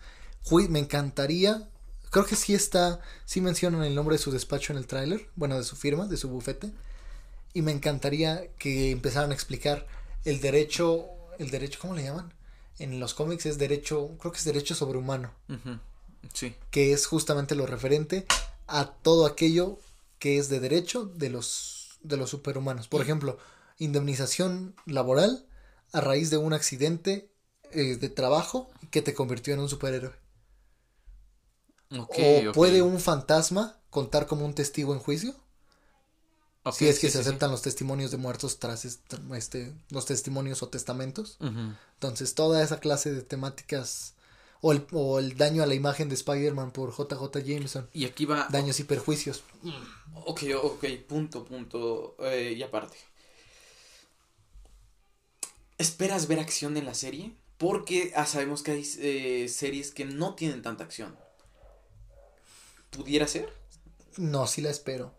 me encantaría. Creo que sí está. Sí mencionan el nombre de su despacho en el tráiler. Bueno, de su firma, de su bufete. Y me encantaría que empezaran a explicar el derecho. El derecho, ¿cómo le llaman? en los cómics es derecho, creo que es derecho sobrehumano. Sí. Que es justamente lo referente a todo aquello que es de derecho de los, de los superhumanos. Por ejemplo, indemnización laboral a raíz de un accidente eh, de trabajo que te convirtió en un superhéroe. o puede un fantasma contar como un testigo en juicio si es que se aceptan los testimonios de muertos tras este, los testimonios o testamentos. Entonces, toda esa clase de temáticas O el, o el daño a la imagen de Spider-Man por JJ Jameson. Y aquí va. Daños y perjuicios. Ok, ok, punto, punto. Eh, y aparte. ¿Esperas ver acción en la serie? Porque ah, sabemos que hay eh, series que no tienen tanta acción. ¿Pudiera ser? No, sí la espero.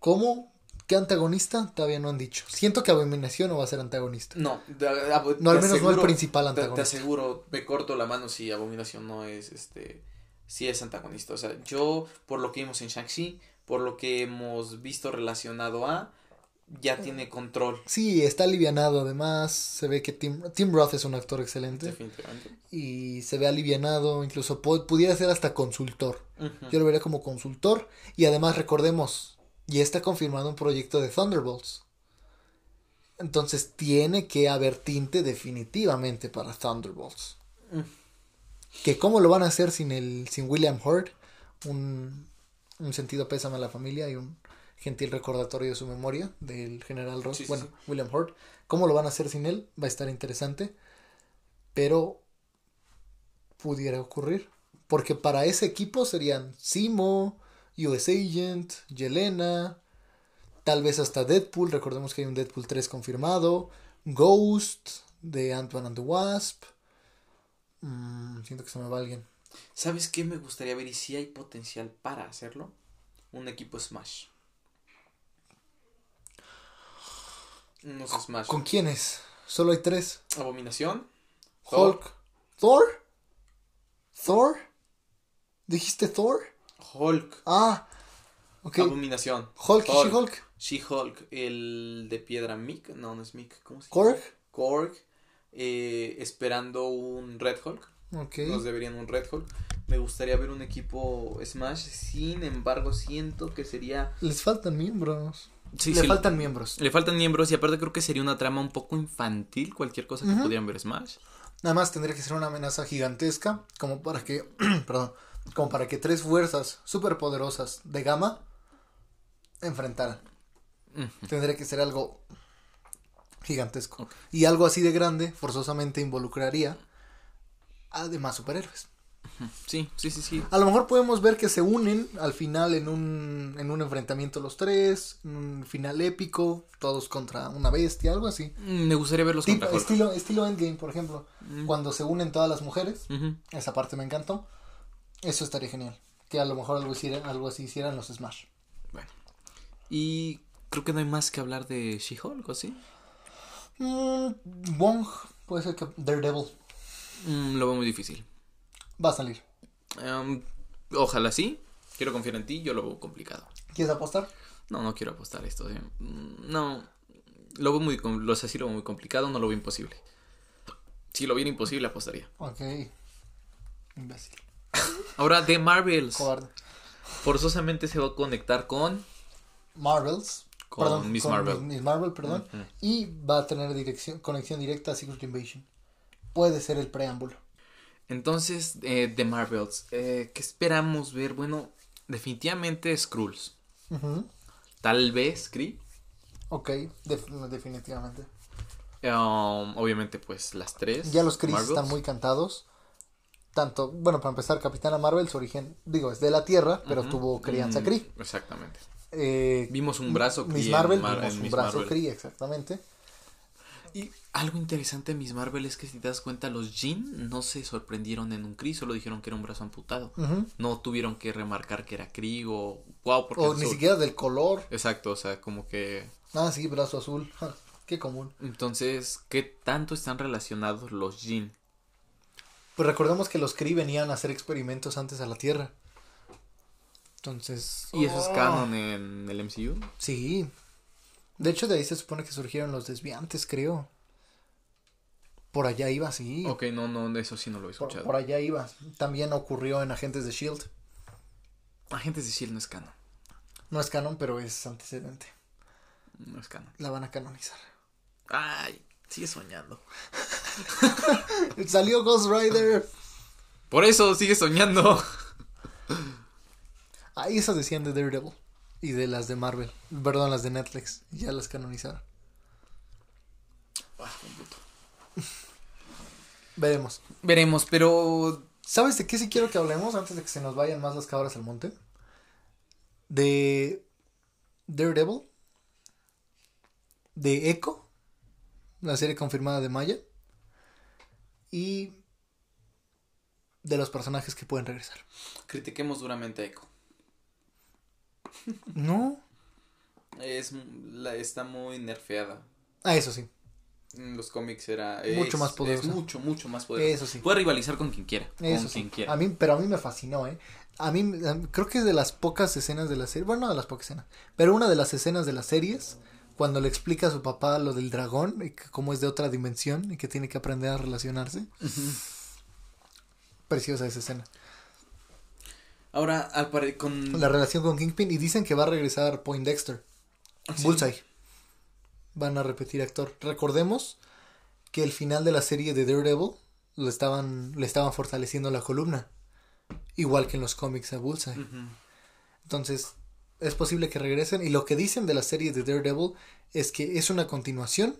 ¿Cómo? ¿Qué antagonista? Todavía no han dicho. Siento que Abominación no va a ser antagonista. No, no al menos no el principal antagonista. Te, aseguro, me corto la mano si Abominación no es este. Si es antagonista. O sea, yo, por lo que vimos en Shang-Chi, por lo que hemos visto relacionado a ya tiene control. Sí, está alivianado. Además, se ve que Tim, Tim Roth es un actor excelente. Definitivamente. Y se ve alivianado. Incluso pudiera ser hasta consultor. Yo lo vería como consultor. Y además, recordemos, ya está confirmado un proyecto de Thunderbolts. Entonces, tiene que haber tinte definitivamente para Thunderbolts. Que cómo lo van a hacer sin el sin William Hurt. Un, un sentido pésame a la familia y un gentil recordatorio de su memoria del general Ross, bueno, William Hurt. ¿Cómo lo van a hacer sin él? Va a estar interesante, pero pudiera ocurrir, porque para ese equipo serían Simo, US Agent, Yelena, tal vez hasta Deadpool, recordemos que hay un Deadpool 3 confirmado, Ghost de Ant-Man and the Wasp. Mm, siento que se me va alguien. ¿Sabes qué me gustaría ver y si hay potencial para hacerlo? Un equipo Smash. No sé Smash. ¿Con quiénes? Solo hay tres. Abominación. Hulk. Thor. Thor. ¿Dijiste Thor? Hulk. Ah. ok. Abominación. Hulk y She-Hulk. She-Hulk. El de piedra Mick. No, no es Mick. ¿Cómo se llama? Korg. Korg. Eh, esperando un Red Hulk. Nos deberían un Red Hulk. Me gustaría ver un equipo Smash. Sin embargo, siento que sería. Les faltan miembros le faltan miembros. Le faltan miembros y aparte creo que sería una trama un poco infantil cualquier cosa que pudieran ver Smash. Nada más tendría que ser una amenaza gigantesca como para que, perdón, como para que tres fuerzas superpoderosas de gama enfrentaran. Tendría que ser algo gigantesco. Y algo así de grande forzosamente involucraría a demás superhéroes. Sí, sí, sí, sí. A lo mejor podemos ver que se unen al final en un, en un enfrentamiento los tres, un final épico, todos contra una bestia, algo así. Mm, me gustaría verlos contra estilo, estilo Endgame, por ejemplo, mm. cuando se unen todas las mujeres, esa parte me encantó. Eso estaría genial. Que a lo mejor algo, algo así hicieran los Smash. Bueno. Y creo que no hay más que hablar de She-Hulk, ¿o sí? Mm, Wong, puede ser que Daredevil. lo veo muy difícil. Va a salir. Em, ojalá sí. Quiero confiar en ti, yo lo veo complicado. ¿Quieres apostar? No, no quiero apostar esto. Eh. No, lo veo muy, lo sé, lo veo muy complicado, no lo veo imposible. Si lo viera imposible, apostaría. Ok. Imbécil. Ahora, de Marvels. Forzosamente se va a conectar con... Marvels. Con Miss Marvel. Miss Marvel, perdón. Y va a tener dirección, conexión directa a Secret Invasion. Puede ser el preámbulo. Entonces, eh, de Marvels, eh, ¿qué esperamos ver? Bueno, definitivamente Skrulls. Tal vez Kree. Ok, definitivamente. Um, obviamente, pues las tres. Ya los Kree están muy cantados. Tanto, bueno, para empezar, Capitana Marvel, su origen, digo, es de la Tierra, pero tuvo crianza mm, Kree. Exactamente. Eh, vimos un brazo Miss Marvel, vimos un brazo Kree, exactamente. Y algo interesante de Miss Marvel es que si te das cuenta, los Jin no se sorprendieron en un Kree, solo dijeron que era un brazo amputado. No tuvieron que remarcar que era Kree o wow, porque O ni siquiera del color. Exacto, o sea, como que. Ah, sí, brazo azul. qué común. Entonces, ¿qué tanto están relacionados los Jin? Pues recordemos que los Kree venían a hacer experimentos antes a la Tierra. Entonces. ¿Y eso es oh. canon en el MCU? Sí, de hecho, de ahí se supone que surgieron los desviantes, creo. Por allá iba, sí. Ok, no, no, eso sí no lo he escuchado. Por, allá iba. También ocurrió en Agentes de Shield. Agentes de Shield no es canon. No es canon, pero es antecedente. No es canon. La van a canonizar. Ay, sigue soñando. Salió Ghost Rider. Por eso sigue soñando. Ahí eso decían de Daredevil. Y de las de Marvel. Perdón, las de Netflix. Ya las canonizaron. Ah, Veremos. Veremos, pero. ¿Sabes de qué sí quiero que hablemos antes de que se nos vayan más las cabras al monte? De Daredevil. De Echo. La serie confirmada de Maya. Y de los personajes que pueden regresar. Critiquemos duramente a Echo. No. Es, la, está muy nerfeada. Ah, eso sí. En los cómics era. Mucho más poderosa. Es mucho, mucho más poderosa. Eso sí. Puede rivalizar con quien quiera. Eso con sí. quien quiera. A mí, pero a mí me fascinó, ¿eh? A mí, a mí- creo que es de las pocas escenas de la serie. Bueno, no de las pocas escenas. Pero una de las escenas de las series. Cuando le explica a su papá lo del dragón. Y que cómo es de otra dimensión. Y que tiene que aprender a relacionarse. Preciosa esa escena. Ahora, al pare con. La relación con Kingpin. Y dicen que va a regresar Poindexter. Sí. Bullseye. Van a repetir actor. Recordemos que el final de la serie de Daredevil lo estaban, le estaban fortaleciendo la columna. Igual que en los cómics a Bullseye. Entonces, es posible que regresen. Y lo que dicen de la serie de Daredevil es que es una continuación,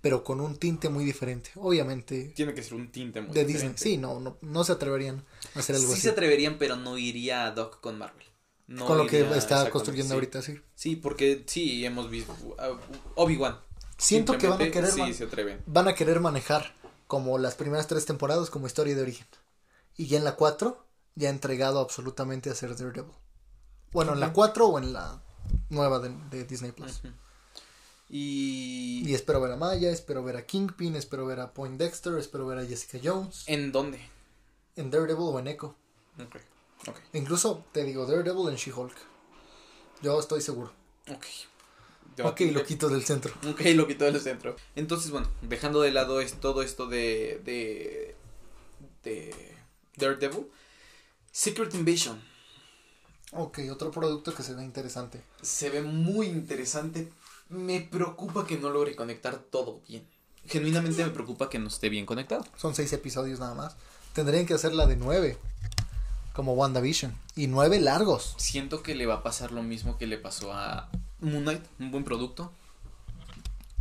pero con un tinte muy diferente. Obviamente, Tiene que ser un tinte muy de Disney. diferente. Sí, no, no, no se atreverían a hacer algo Sí así. se atreverían, pero no iría a Doc con Marvel. No con lo que está construyendo sí. ahorita, sí. Sí, porque sí, hemos visto. uh, Obi-Wan. Siento que van a querer Sí, se atreven. van a querer manejar como las primeras tres temporadas como historia de origen. Y ya en la 4 ya entregado absolutamente a ser Daredevil. Bueno, en la 4 o en la nueva de, de Disney Plus. Y. Y espero ver a Maya, espero ver a Kingpin, espero ver a Poindexter, espero ver a Jessica Jones. ¿En dónde? En Daredevil o en Echo. Ok. Ok. Incluso te digo Daredevil en She-Hulk. Yo estoy seguro. Ok. Ok, lo quito del centro. Ok, lo quitó del centro. Entonces, bueno, dejando de lado es, todo esto de, de. de. Daredevil. Secret Invasion. Ok, otro producto que se ve interesante. Se ve muy interesante. Me preocupa que no logre conectar todo bien. Genuinamente me preocupa que no esté bien conectado. Son seis episodios nada más. Tendrían que hacer la de nueve. Como WandaVision. Y nueve largos. Siento que le va a pasar lo mismo que le pasó a Moon Knight, un buen producto.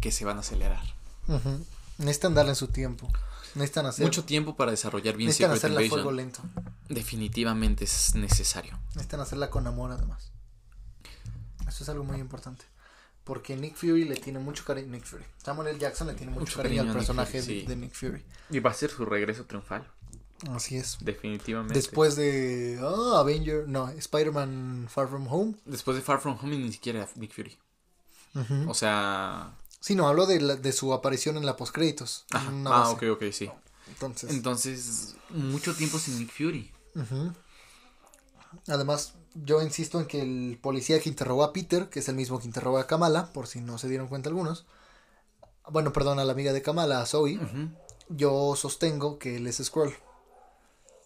Que se van a acelerar. Ujú. Necesitan darle su tiempo. Necesitan hacer. Mucho tiempo para desarrollar bien necesitan Secret hacerla a fuego lento. Definitivamente es necesario. Necesitan hacerla con amor además. Eso es algo muy importante. Porque Nick Fury le tiene mucho cariño. Nick Fury. Samuel L. Jackson le tiene mucho, Mucho cariño, al Nick personaje Fury, de- sí. de Nick Fury. Y va a ser su regreso triunfal. Así es. Definitivamente. Después de ah, Avenger, no, Spider-Man Far From Home. Después de Far From Home ni siquiera Nick Fury. O sea. Sí, no, habló de, la- de su aparición en la postcréditos. Ah, base. ok, ok, sí. Entonces, Entonces, mucho tiempo sin Nick Fury. además, yo insisto en que el policía que interrogó a Peter, que es el mismo que interrogó a Kamala, por si no se dieron cuenta algunos. Bueno, perdón, a la amiga de Kamala, a Zoe. Yo sostengo que él es Skrull.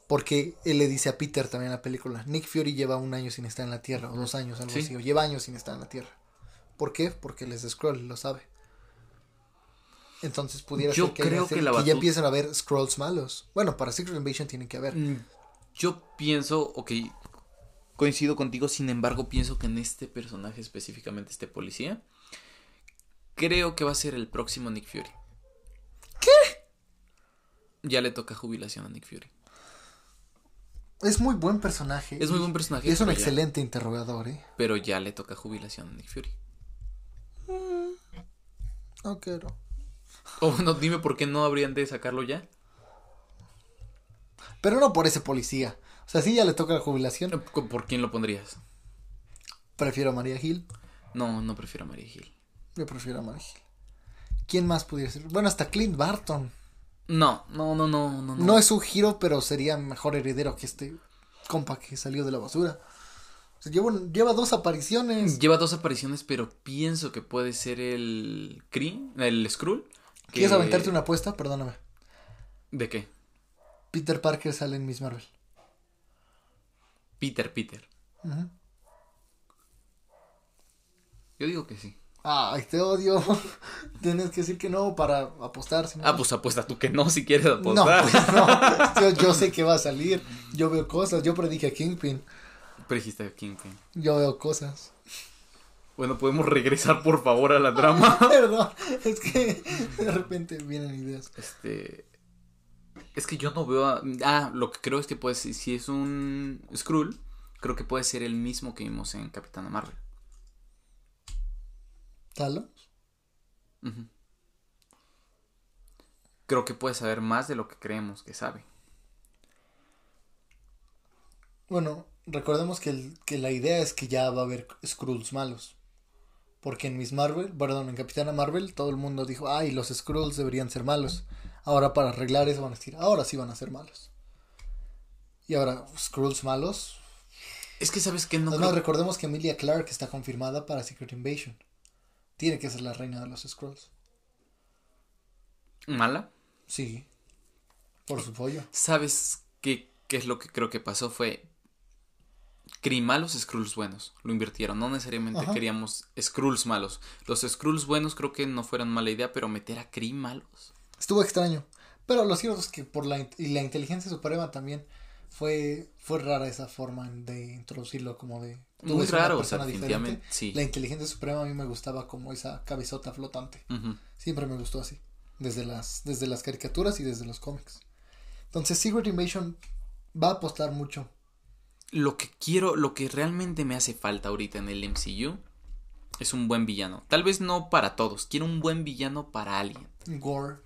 Porque él le dice a Peter también en la película, Nick Fury lleva un año sin estar en la Tierra, o dos años, algo Sí. así, o lleva años sin estar en la Tierra. ¿Por qué? Porque él es Skrull, lo sabe. Entonces pudiera Yo ser que, creo que la ya batu- empiecen a haber Skrulls malos. Bueno, para Secret Invasion tiene que haber. Mm, Yo pienso, ok, coincido contigo, sin embargo, pienso que en este personaje específicamente, este policía, creo que va a ser el próximo Nick Fury. ¿Qué? Ya le toca jubilación a Nick Fury. Es muy buen personaje. Es muy buen personaje. es un ya- excelente interrogador, ¿eh? pero ya le toca jubilación a Nick Fury. No quiero. O bueno, dime por qué no habrían de sacarlo ya. Pero no por ese policía. O sea, sí ya le toca la jubilación. ¿Por quién lo pondrías? Prefiero a María Hill. No, no prefiero a María Hill. Yo prefiero a María Hill. ¿Quién más pudiera ser? Bueno, hasta Clint Barton. No, no, no, no, no. No es un giro, pero sería mejor heredero que este compa que salió de la basura. O sea, lleva, lleva dos apariciones. Lleva dos apariciones, pero pienso que puede ser el Kree, el Skrull. ¿Quieres aventarte una apuesta? Perdóname. ¿De qué? Peter Parker sale en Miss Marvel. Peter, Peter. Yo digo que sí. Ay, te odio. Tienes que decir que no para apostar. si no- Ah, pues apuesta tú que no si quieres No, apostar. pues no. Yo, yo sé que va a salir. Yo veo cosas. Yo predije a Kingpin. Pero dijiste Kingpin. Yo veo cosas. Bueno, podemos regresar por favor a la trama. Perdón. Es que de repente vienen ideas. Este. Es que yo no veo a... Ah, lo que creo es que puede ser, si es un Skrull, creo que puede ser el mismo que vimos en Capitana Marvel. ¿Talos? Creo que puede saber más de lo que creemos que sabe. Bueno, recordemos que, que la idea es que ya va a haber Skrulls malos. Porque en Miss Marvel, perdón, en Capitana Marvel, todo el mundo dijo, ay, los Skrulls deberían ser malos. Ahora para arreglar eso van a decir, ahora sí van a ser malos. Y ahora, Skrulls malos. Es que sabes que no. No, recordemos que Emilia Clark está confirmada para Secret Invasion. Tiene que ser la reina de los Skrulls. ¿Mala? Sí. Por su pollo. ¿Sabes qué, qué es lo que creo que pasó? Fue Kree malos, Skrulls buenos. Lo invirtieron. No necesariamente queríamos Skrulls malos. Los Skrulls buenos creo que no fueran mala idea, pero meter a Kree malos. Estuvo extraño. Pero lo cierto es que por la, y la inteligencia suprema también fue, fue rara esa forma de introducirlo como de... Muy raro, o sea, definitivamente. Sí. La inteligencia suprema a mí me gustaba como esa cabezota flotante. Siempre me gustó así. Desde las, desde las caricaturas y desde los cómics. Entonces Secret Invasion va a apostar mucho lo que quiero, lo que realmente me hace falta ahorita en el MCU es un buen villano. Tal vez no para todos, quiero un buen villano para alguien. Gore.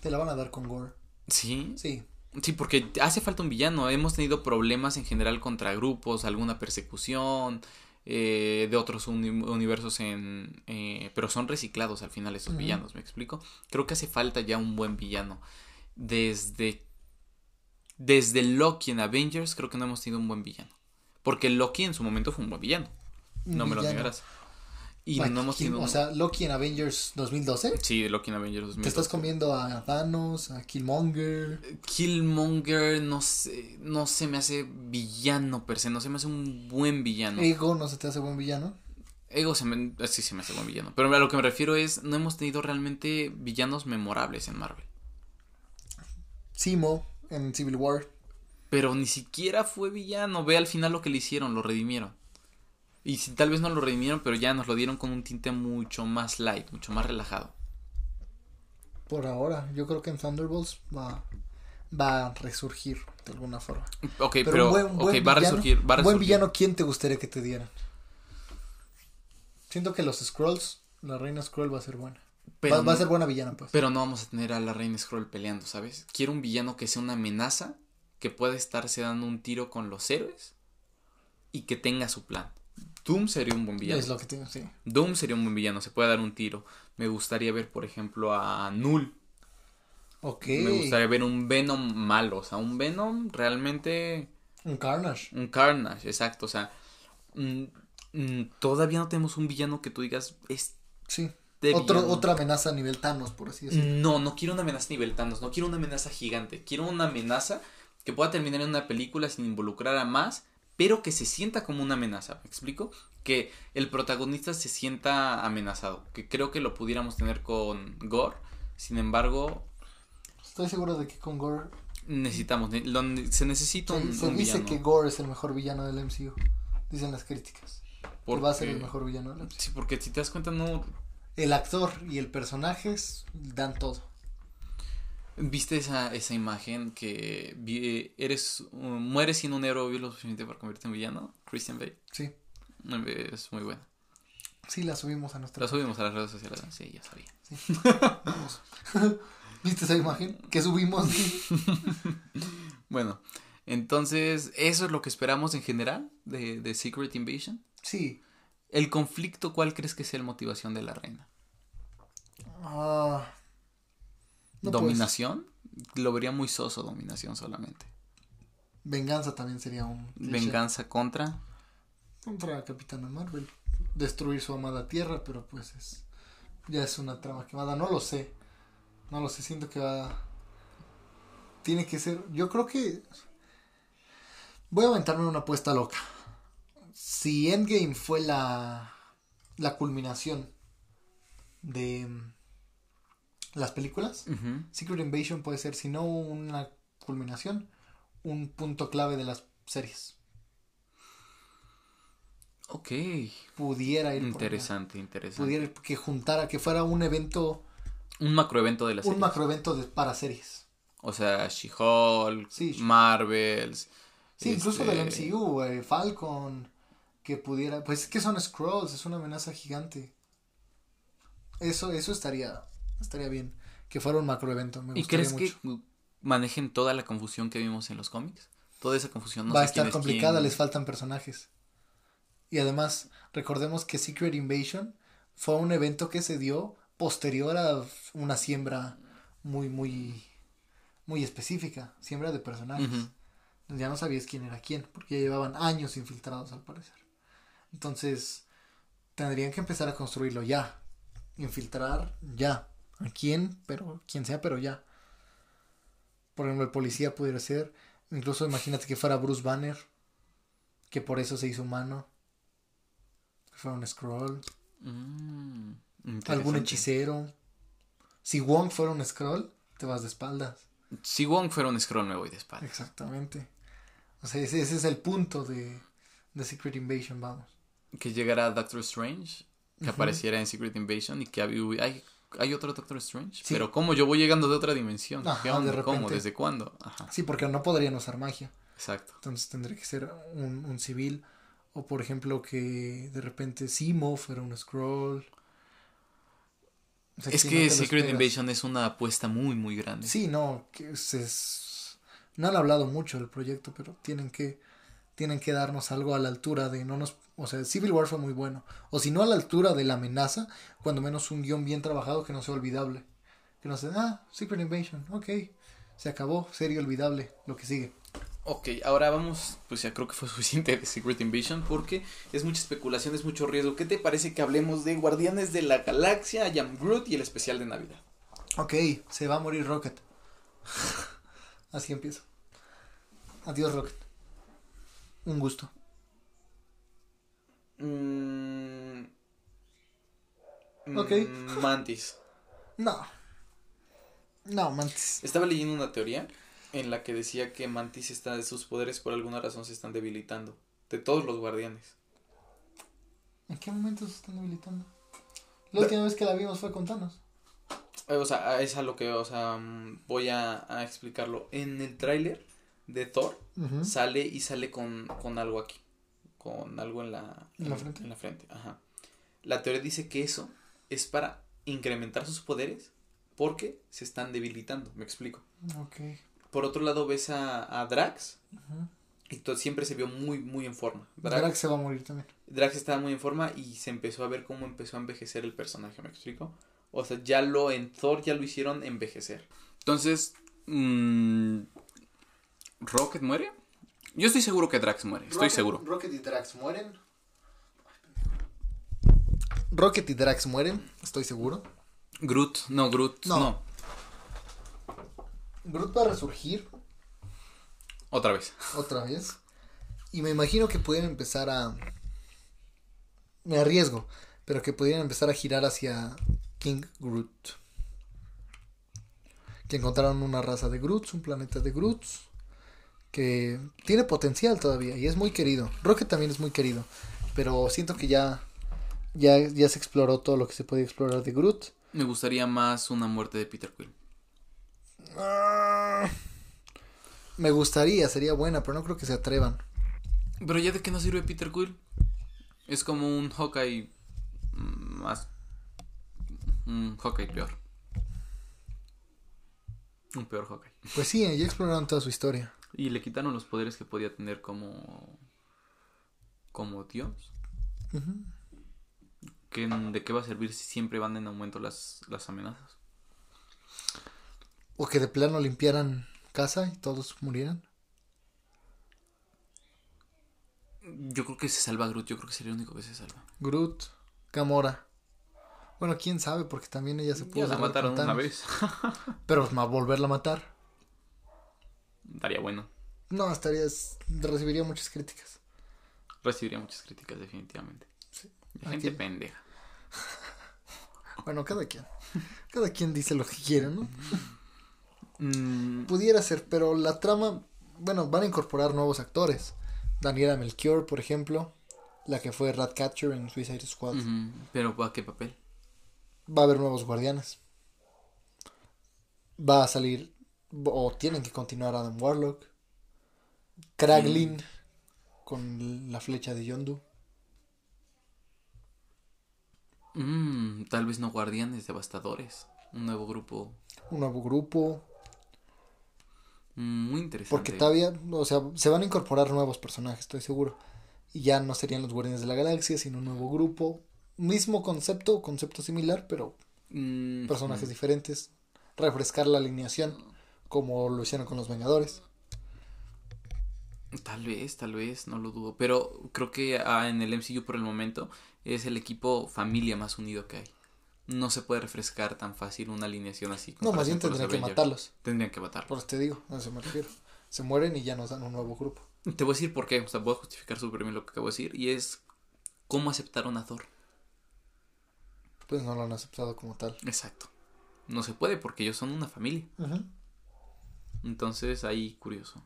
Te la van a dar con Gore. ¿Sí? Sí. Sí, porque hace falta un villano. Hemos tenido problemas en general contra grupos, alguna persecución eh, de otros universos en... Eh, pero son reciclados al final esos villanos, ¿me explico? Creo que hace falta ya un buen villano. Desde desde Loki en Avengers creo que no hemos tenido un buen villano. Porque Loki en su momento fue un buen villano. No me lo negarás. Y no hemos tenido. O sea, Loki en Avengers 2012. Sí, Loki en Avengers 2012. Te estás comiendo a Thanos, a Killmonger. Killmonger no sé, no se me hace villano per se, no se me hace un buen villano. Ego no se te hace buen villano. Ego se me, sí se me hace buen villano. Pero a lo que me refiero es, no hemos tenido realmente villanos memorables en Marvel. Simo en Civil War. Pero ni siquiera fue villano. Ve al final lo que le hicieron, lo redimieron. Y si tal vez no lo redimieron, pero ya nos lo dieron con un tinte mucho más light, mucho más relajado. Por ahora, yo creo que en Thunderbolts va, va a resurgir de alguna forma. Ok, pero, va a resurgir. Va a resurgir. Buen villano, ¿quién te gustaría que te dieran? Siento que los Scrolls, la reina Scroll va a ser buena va, a ser buena villana, pues. Pero no vamos a tener a la Reina Scroll peleando, ¿sabes? Quiero un villano que sea una amenaza, que pueda estarse dando un tiro con los héroes y que tenga su plan. Doom sería un buen villano. Es lo que tengo, sí. Doom sería un buen villano, se puede dar un tiro. Me gustaría ver, por ejemplo, a Null. Ok. Me gustaría ver un Venom malo, o sea, un Venom realmente... Un Carnage. Un Carnage, exacto, o sea... Mm, mm, todavía no tenemos un villano que tú digas, es... Sí otra amenaza a nivel Thanos, por así decirlo. No, no quiero una amenaza a nivel Thanos, no quiero una amenaza gigante. Quiero una amenaza que pueda terminar en una película sin involucrar a más, pero que se sienta como una amenaza. ¿Me explico? Que el protagonista se sienta amenazado. Que creo que lo pudiéramos tener con Gore. Sin embargo. Estoy seguro de que con Gore. Necesitamos. Se necesita un, Se dice que Gore es el mejor villano del MCU. Dicen las críticas. Porque... va a ser el mejor villano del MCU. Sí, porque si te das cuenta, no el actor y el personaje dan todo. ¿Viste esa, esa imagen que eres mueres siendo un héroe lo suficiente para convertirte en villano? Christian Bale. Sí. Es muy buena. Sí, la subimos a nuestra. La subimos a las redes sociales. Sí, ya sabía. ¿Viste esa imagen que subimos? bueno, entonces, ¿eso es lo que esperamos en general de, de Secret Invasion? Sí. ¿El conflicto cuál crees que sea la motivación de la reina? Ah, ¿Dominación? Lo vería muy soso, dominación solamente. Venganza también sería un. ¿Venganza contra? Contra Capitana Marvel. Destruir su amada tierra, pero pues es. Ya es una trama quemada. No lo sé. No lo sé. Siento que va. Tiene que ser. Yo creo que. Voy a aventarme una apuesta loca si Endgame fue la, la culminación de mm, las películas, Secret Invasion puede ser, si no una culminación, un punto clave de las series. Ok. Pudiera ir. Interesante, interesante. Pudiera que juntara, que fuera un evento. Un macroevento de las series. Un macroevento de, para series. O sea, She-Hulk, Marvels. Sí, incluso del MCU, este Falcon, que pudiera... Pues es que son Scrolls, es una amenaza gigante. Eso, eso estaría, estaría bien. Que fuera un macroevento. ¿Y crees que manejen toda la confusión que vimos en los cómics? Toda esa confusión. No Va a estar complicada, les faltan personajes. Y además, recordemos que Secret Invasion fue un evento que se dio posterior a una siembra muy, muy, muy específica. Siembra de personajes. Ya no sabías quién era quién, porque ya llevaban años infiltrados al parecer. Entonces, tendrían que empezar a construirlo ya. Infiltrar ya. ¿A quién? Pero, quien sea, pero ya. Por ejemplo, el policía pudiera ser. Incluso imagínate que fuera Bruce Banner. Que por eso se hizo humano. Que fuera un scroll. Mm, Algún hechicero. Si Wong fuera un scroll, te vas de espaldas. Si Wong fuera un scroll, me voy de espaldas. Exactamente. O sea, ese, es el punto de, de Secret Invasion, vamos. Que llegara Doctor Strange, que apareciera en Secret Invasion y que hay, hay otro Doctor Strange. Pero ¿cómo? Yo voy llegando de otra dimensión. ¿Cómo? ¿Desde cuándo? Sí, porque no podrían usar magia. Exacto. Entonces tendría que ser un, un civil. O por ejemplo que de repente Simo fuera un scroll. es que Secret Invasion es una apuesta muy, muy grande. Sí, no, que es, no han hablado mucho del proyecto, pero tienen que, tienen que darnos algo a la altura de no nos, o sea, Civil War fue muy bueno, o si no a la altura de la amenaza, cuando menos un guion bien trabajado que no sea olvidable, que no sea, ah, Secret Invasion, ok, se acabó, serie olvidable, lo que sigue. Ok, ahora vamos, pues ya creo que fue suficiente de Secret Invasion porque es mucha especulación, es mucho riesgo. ¿Qué te parece que hablemos de Guardianes de la Galaxia, Jam Groot y el especial de Navidad? Ok, se va a morir Rocket. Así empiezo. Adiós, Rocket. Un gusto. Mm, ok. Mantis. No. No, Mantis. Estaba leyendo una teoría en la que decía que Mantis está de sus poderes por alguna razón se están debilitando. De todos los guardianes. ¿En qué momento se están debilitando? La última vez que la vimos fue con Thanos. Eh, o sea, es a lo que, o sea, mm, voy a, explicarlo. En el tráiler de Thor sale y sale con, algo aquí. Con algo en la, ¿En, la frente. En la frente, ajá. La teoría dice que eso es para incrementar sus poderes porque se están debilitando. Me explico. Por otro lado, ves a, Drax. Y todo, siempre se vio muy, muy en forma. Drax, se va a morir también. Drax estaba muy en forma y se empezó a ver cómo empezó a envejecer el personaje. ¿Me explico? O sea, ya lo en Thor ya lo hicieron envejecer. Entonces, mmm, ¿Rocket muere? Yo estoy seguro que Drax muere, estoy seguro. Rocket y Drax mueren. Rocket y Drax mueren, estoy seguro. Groot, no, Groot, no. no. Groot va a resurgir. Otra vez. Otra vez. Y me imagino que pueden empezar a... Me arriesgo, pero que pudieran empezar a girar hacia King Groot. Que encontraron una raza de Groots, un planeta de Groots. Que tiene potencial todavía y es muy querido. Rocket también es muy querido. Pero siento que ya, ya, ya se exploró todo lo que se puede explorar de Groot. Me gustaría más una muerte de Peter Quill. Ah, me gustaría, sería buena, pero no creo que se atrevan. Pero ya de qué nos sirve Peter Quill. Es como un Hawkeye más un Hawkeye peor. Un peor Hawkeye. Pues sí, ya exploraron toda su historia. Y le quitaron los poderes que podía tener como. como Dios. ¿De qué va a servir si siempre van en aumento las, las amenazas? O que de plano limpiaran casa y todos murieran. Yo creo que se salva Groot, yo creo que sería el único que se salva. Groot, Gamora. Bueno, quién sabe, porque también ella se pudo. Ya la mataron una vez. Pero a volverla a matar. Estaría bueno. No, estaría. Recibiría muchas críticas. Recibiría muchas críticas, definitivamente. Sí. Gente pendeja. bueno, cada quien. Cada quien dice lo que quiere, ¿no? Mm. Pudiera ser, pero la trama. Bueno, van a incorporar nuevos actores. Daniela Melchior, por ejemplo. La que fue Ratcatcher en Suicide Squad. Pero ¿a qué papel? va a haber nuevos guardianes. Va a salir O tienen que continuar Adam Warlock. Kraglin con la flecha de Yondu. Mm, tal vez no guardianes devastadores. Un nuevo grupo. Un nuevo grupo. Mm, muy interesante. Porque todavía, o sea, se van a incorporar nuevos personajes, estoy seguro. Y ya no serían los Guardianes de la Galaxia, sino un nuevo grupo. Mismo concepto, concepto similar, pero mm, personajes diferentes. Refrescar la alineación, como lo hicieron con los Vengadores. Tal vez, tal vez, no lo dudo. Pero creo que ah, en el MCU por el momento es el equipo familia más unido que hay. No se puede refrescar tan fácil una alineación así. No, más bien tendrían que matarlos. Tendrían que matarlos. Por eso te digo, a eso me refiero. Se mueren y ya nos dan un nuevo grupo. Te voy a decir por qué, o sea, voy a justificar súper bien lo que acabo de decir. Y es cómo aceptaron a Thor. Pues no lo han aceptado como tal. Exacto. No se puede porque ellos son una familia. Entonces, ahí curioso.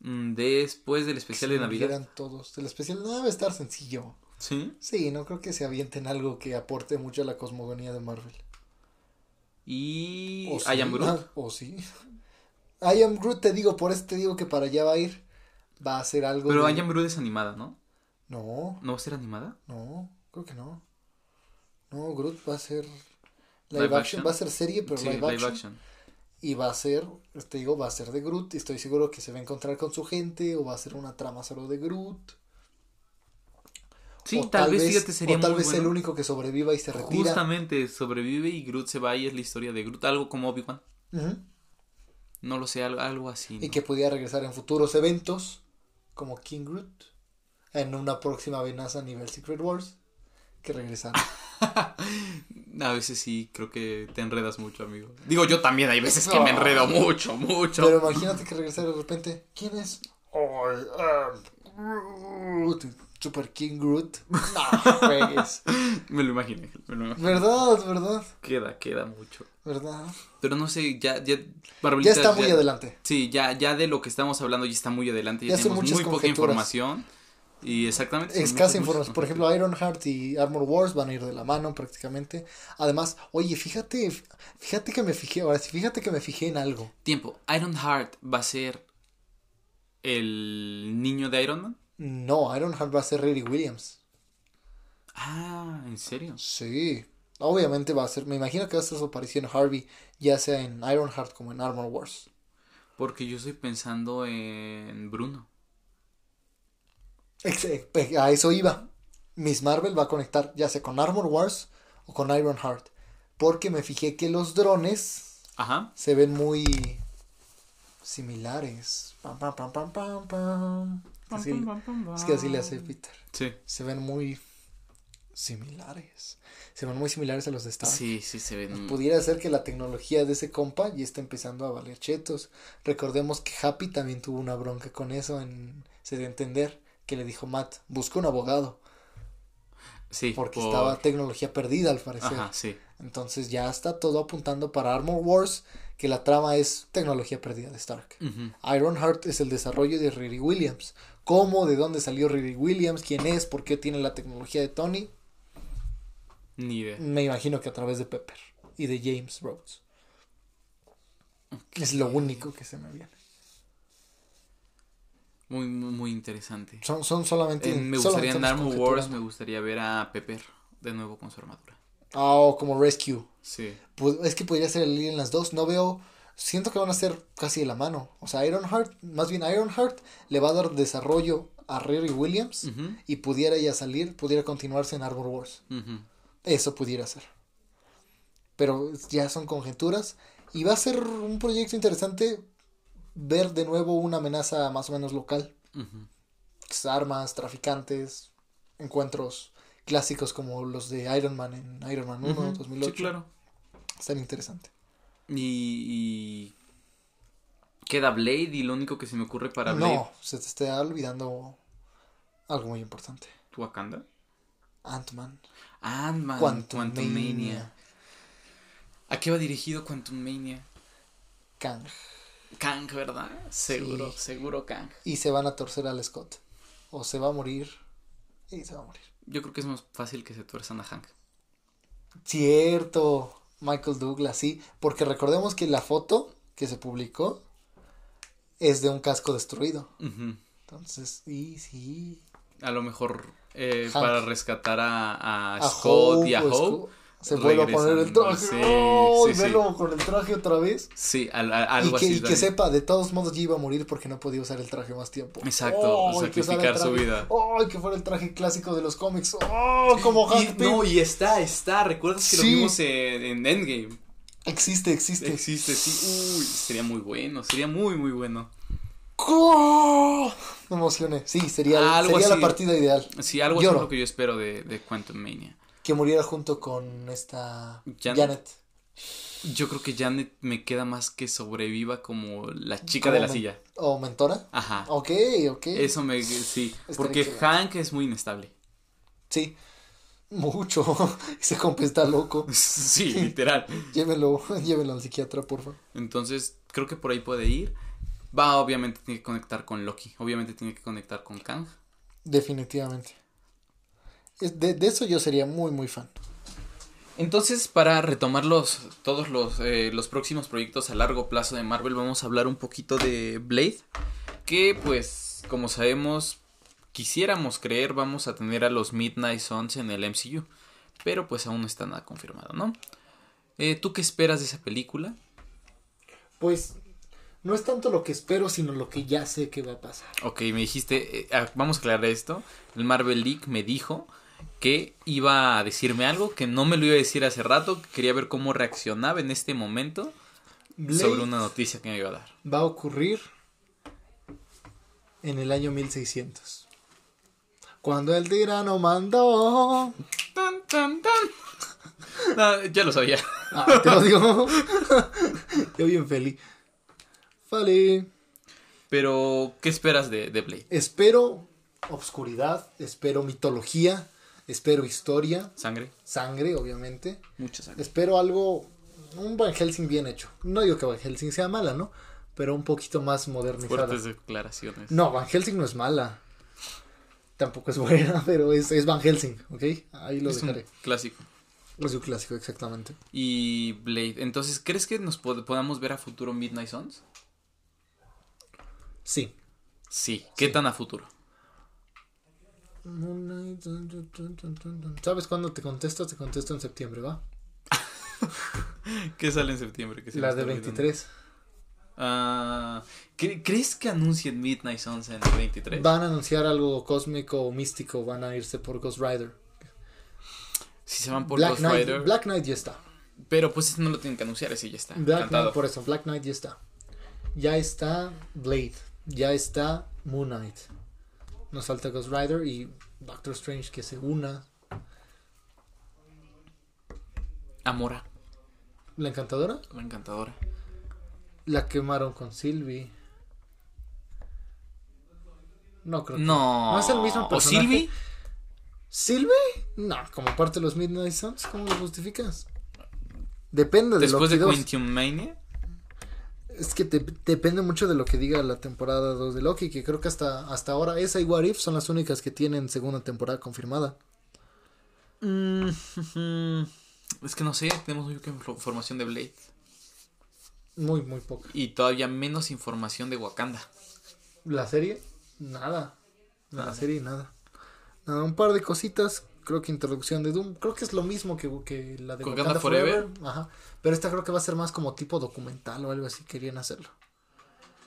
Mm, después del especial de Navidad. todos. El especial no debe estar sencillo. ¿Sí? Sí, no creo que se avienten algo que aporte mucho a la cosmogonía de Marvel. Y. ¿O I Am Groot. Ah, o sí. I Am Groot, te digo, por eso te digo que para allá va a ir. Va a ser algo. Pero I Am Groot es animada, ¿no? No. ¿No va a ser animada? No, creo que no. No, Groot va a ser. Live, action. Va a ser serie, pero live, action. Y va a ser, te digo, va a ser de Groot. Y estoy seguro que se va a encontrar con su gente. O va a ser una trama solo de Groot. Sí, tal, vez, fíjate, sería o tal vez el único que sobreviva y se retira. Justamente, sobrevive y Groot se va y es la historia de Groot. Algo como Obi-Wan. No lo sé, algo, así. Y que pudiera regresar en futuros eventos, como King Groot, en una próxima amenaza a nivel Secret Wars, que regresar. a veces sí, creo que te enredas mucho, amigo. Digo, yo también hay veces que me enredo mucho, mucho. Pero imagínate que regresara de repente. ¿Quién es? Super King Groot. No, me lo imaginé. ¿Verdad? ¿Verdad? Queda, queda mucho. ¿Verdad? Pero no sé, ya, ya, ya está muy adelante. Sí, ya, ya de lo que estamos hablando ya está muy adelante. Ya, tenemos muy poca información. Y exactamente. Escasa información. Por ejemplo, Ironheart y Armor Wars van a ir de la mano prácticamente. Además, oye, fíjate, fíjate que me fijé, ahora sí, fíjate que me fijé en algo. Tiempo, Ironheart va a ser el niño de Iron Man. No, Ironheart va a ser Riri Williams. Ah, ¿en serio? Sí. Obviamente va a ser, me imagino que va a ser su aparición Harvey, ya sea en Ironheart como en Armor Wars. Porque yo estoy pensando en Bruno. A eso iba. Miss Marvel va a conectar ya sea con Armor Wars o con Ironheart. Porque me fijé que los drones Ajá. se ven muy similares. Pam, pam, pam, pam, pam, pam es que así le hace Peter. Sí. Se ven muy similares. Se ven muy similares a los de Star. Sí, sí, se ven. Pudiera ser que la tecnología de ese compa ya está empezando a valer chetos. Recordemos que Happy también tuvo una bronca con eso. En... Se dio a entender que le dijo Matt, busca un abogado. Sí. Porque estaba tecnología perdida al parecer. Ajá, sí. Entonces ya está todo apuntando para Armor Wars, que la trama es tecnología perdida de Stark. Ironheart es el desarrollo de Riri Williams, ¿Cómo? ¿De dónde salió Riri Williams? ¿Quién es? ¿Por qué tiene la tecnología de Tony? Ni idea. Me imagino que a través de Pepper y de James Rhodes. Es lo único que se me viene. Muy, muy, interesante. Son, son solamente. me gustaría en Armor Wars, me gustaría ver a Pepper de nuevo con su armadura. Ah, como Rescue. Sí. Pues, es que podría ser el en las dos. No veo siento que van a ser casi de la mano. O sea, Ironheart, más bien Ironheart, le va a dar desarrollo a Riri Williams y pudiera ya salir, pudiera continuarse en Arbor Wars. Eso pudiera ser. Pero ya son conjeturas. Y va a ser un proyecto interesante ver de nuevo una amenaza más o menos local. Armas, traficantes, encuentros clásicos como los de Iron Man en Iron Man 1, 2008. Sí, claro. Están interesante. Y, queda Blade y lo único que se me ocurre para Blade. No, se te está olvidando algo muy importante. ¿Wakanda? Ant-Man. Ant-Man. Quantum, Mania. ¿A qué va dirigido Quantum Mania? Kang. Kang, ¿verdad? Seguro, seguro Kang. Y se van a torcer al Scott. O se va a morir. Y se va a morir. Yo creo que es más fácil que se tuerzan a Hank. Cierto. Michael Douglas, sí, porque recordemos que la foto que se publicó es de un casco destruido. Entonces, y sí. A lo mejor eh, para rescatar a, a, Scott y a Hope. Se vuelve a poner el traje. Sí, oh, sí, verlo con el traje otra vez. Sí, algo y que, así. Y que sepa, de todos modos ya iba a morir porque no podía usar el traje más tiempo. Exacto, oh, sacrificar su vida. ¡Ay, que fuera el traje clásico de los cómics! ¡Oh, como Hank y, No, y está, está. ¿Recuerdas que lo vimos en, en Endgame? Existe, existe. Existe, sí. Uy, sería muy bueno, sería muy, muy bueno. Me emocioné. Sí, sería, sería la partida ideal. Sí, algo así es lo que yo espero de, de Quantum Mania. Que muriera junto con esta Janet. Yo creo que Janet me queda más que sobreviva como la chica de la silla. ¿O mentora? Ajá. Ok, ok. Eso me... Sí, porque Hank es muy inestable. Sí, mucho. Ese compa está loco. sí, literal. llévelo, llévelo al psiquiatra, por favor. Entonces, creo que por ahí puede ir. Va, obviamente tiene que conectar con Loki. Obviamente tiene que conectar con Kang. Definitivamente. De, de eso yo sería muy, muy fan. Entonces, para retomar los, todos los, eh, los próximos proyectos a largo plazo de Marvel, vamos a hablar un poquito de Blade. Que, pues, como sabemos, quisiéramos creer, vamos a tener a los Midnight Suns en el MCU. Pero, pues, aún no está nada confirmado, ¿no? Eh, ¿Tú qué esperas de esa película? Pues no es tanto lo que espero, sino lo que ya sé que va a pasar. Ok, me dijiste, eh, ah, vamos a aclarar esto. El Marvel League me dijo que iba a decirme algo que no me lo iba a decir hace rato, que quería ver cómo reaccionaba en este momento sobre una noticia que me iba a dar. Va a ocurrir en el año 1600. Cuando el tirano mandó. Tan, tan, tan. ya lo sabía. Ah, te lo digo. Yo bien feliz. Vale. Pero, ¿qué esperas de, de Blade? Espero obscuridad, espero mitología, espero historia. Sangre. Sangre, obviamente. Mucha sangre. Espero algo, un Van Helsing bien hecho. No digo que Van Helsing sea mala, ¿no? Pero un poquito más modernizada. Fuertes declaraciones. No, Van Helsing no es mala. Tampoco es buena, pero es, es Van Helsing, ¿ok? Ahí lo dejaré. clásico. Es un clásico, exactamente. Y Blade. Entonces, ¿crees que nos podamos ver a futuro Midnight Suns? Sí. Sí. ¿Qué tan a futuro? ¿Sabes cuándo te contesto? Te contesto en septiembre, ¿va? ¿Qué sale en septiembre? la de 23. Ah, ¿Crees que anuncien Midnight Suns en el 23? Van a anunciar algo cósmico o místico, van a irse por Ghost Rider. Si se van por Ghost Rider. Black Knight ya está. Pero pues no lo tienen que anunciar, ese ya está. Black Knight, por eso, Black Knight ya está. Ya está Blade. Ya está Moon Knight. Nos falta Ghost Rider y Doctor Strange que se una. Amora. ¿La encantadora? La encantadora. La quemaron con Sylvie. No creo que. No. No es el mismo personaje. ¿O Sylvie? ¿Sylvie? No, como parte de los Midnight Suns, ¿cómo lo justificas? Depende de Después de Quantum Mania. Es que te, depende mucho de lo que diga la temporada 2 de Loki, que creo que hasta, hasta ahora esa y What If son las únicas que tienen segunda temporada confirmada. Mm, es que no sé, tenemos muy poca información de Blade. Muy, muy poca. Y todavía menos información de Wakanda. ¿La serie? Nada. La serie, nada. nada. Un par de cositas creo que introducción de Doom, creo que es lo mismo que, que la de Wakanda, Forever. Ajá. Pero esta creo que va a ser más como tipo documental o algo así querían hacerlo.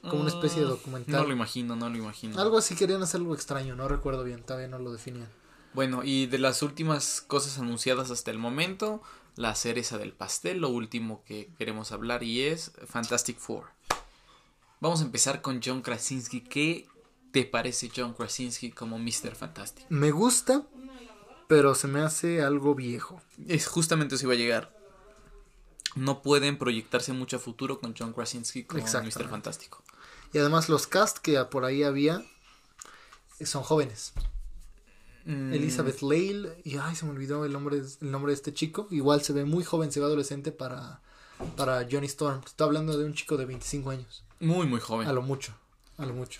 Como una especie de mm, documental. No lo imagino, no lo imagino. Algo así querían hacer algo extraño, no recuerdo bien, todavía no lo definían. Bueno, y de las últimas cosas anunciadas hasta el momento, la cereza del pastel, lo último que queremos hablar y es Fantastic Four. Vamos a empezar con John Krasinski. ¿Qué te parece John Krasinski como Mr. Fantastic? Me gusta, pero se me hace algo viejo. Es justamente eso iba a llegar. No pueden proyectarse mucho a futuro con John Krasinski como Mr. Fantástico. Y además los cast que por ahí había son jóvenes. Mm. Elizabeth Lale y ay se me olvidó el nombre el nombre de este chico, igual se ve muy joven, se ve adolescente para para Johnny Storm. Estoy hablando de un chico de 25 años. Muy muy joven. A lo mucho, a lo mucho.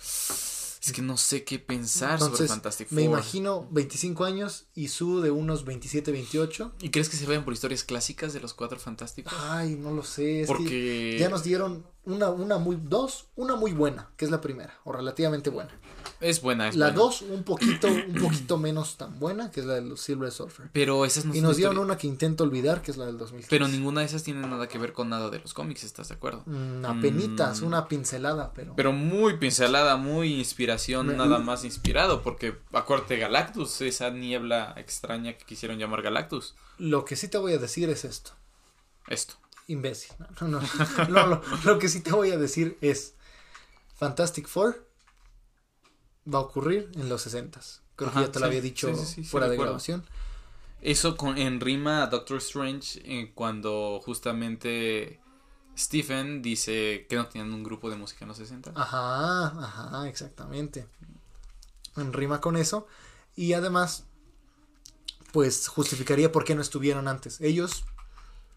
Es que no sé qué pensar sobre Fantastic Four. Me imagino 25 años y su de unos 27, 28. ¿Y crees que se vayan por historias clásicas de los cuatro fantásticos? Ay, no lo sé. Porque ya nos dieron una, una muy, dos, una muy buena, que es la primera, o relativamente buena. Es buena, es La dos, un poquito, un poquito menos tan buena, que es la de los Silver Surfer. Pero esas no Y nos dieron una que intento olvidar, que es la del 2015. Pero ninguna de esas tiene nada que ver con nada de los cómics, ¿estás de acuerdo? Una mm, penitas, mm. una pincelada, pero. Pero muy pincelada, muy inspiración, nada más inspirado, porque acuérdate Galactus, esa niebla extraña que quisieron llamar Galactus. Lo que sí te voy a decir es esto. Esto. Imbécil. No, no, no. lo que sí te voy a decir es. Fantastic Four va a ocurrir en los 60 Creo que ya te lo había dicho fuera de grabación. Eso con, en rima a Doctor Strange eh, cuando justamente Stephen dice que no tenían un grupo de música en los 60. Ajá, ajá, exactamente. En rima con eso. Y además, pues justificaría por qué no estuvieron antes. Ellos.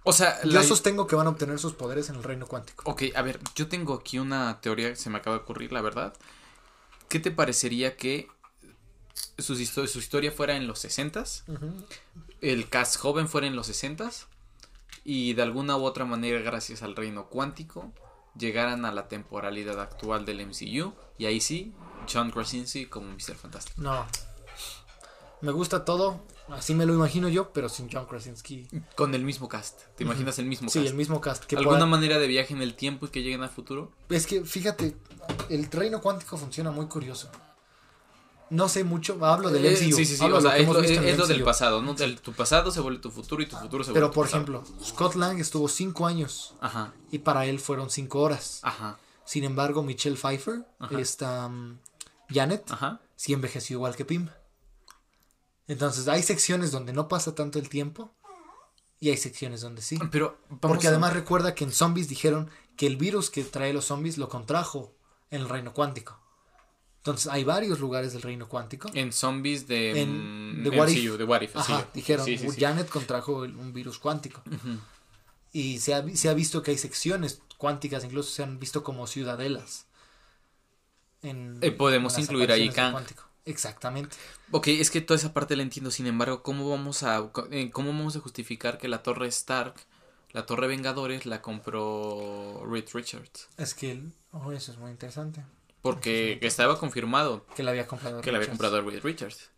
O sea, yo sostengo que van a obtener sus poderes en el reino cuántico. Ok, a ver, yo tengo aquí una teoría que se me acaba de ocurrir, la verdad. ¿qué te parecería que su, su historia fuera en los 60 el cast joven fuera en los 60 y de alguna u otra manera, gracias al reino cuántico, llegaran a la temporalidad actual del MCU y ahí sí, John Krasinski como Mr. Fantástico. No. Me gusta todo, así me lo imagino yo, pero sin John Krasinski. Con el mismo cast. ¿Te imaginas el mismo cast? Sí, el mismo cast. ¿Alguna manera de viaje en el tiempo y que lleguen al futuro? Es que, fíjate, el reino cuántico funciona muy curioso. No sé mucho, hablo del MCU. Sí, sí, sí, o sea, es, lo, del pasado, ¿no? tu pasado se vuelve tu futuro y tu futuro se vuelve Pero, por ejemplo, Scott Lang estuvo cinco años. Ajá. Y para él fueron cinco horas. Ajá. Sin embargo, Michelle Pfeiffer, esta um, Janet, Ajá. sí envejeció igual que Pim. Entonces, hay secciones donde no pasa tanto el tiempo y hay secciones donde sí. Pero Porque además recuerda que en Zombies dijeron que el virus que trae los zombies lo contrajo en el reino cuántico. Entonces hay varios lugares del reino cuántico. En zombies de, en, de, What If. de dijeron, Janet contrajo un virus cuántico. Y se ha, se ha, visto que hay secciones cuánticas, incluso se han visto como ciudadelas. En, eh, podemos incluir ahí Kang. Exactamente. Ok, es que toda esa parte la entiendo, sin embargo, ¿cómo vamos a, eh, cómo vamos a justificar que la torre Stark, la torre Vengadores, la compró Reed Richards? Es que, oh, eso es muy interesante. Porque estaba confirmado. Que la había comprado Que la había comprado Reed Richards.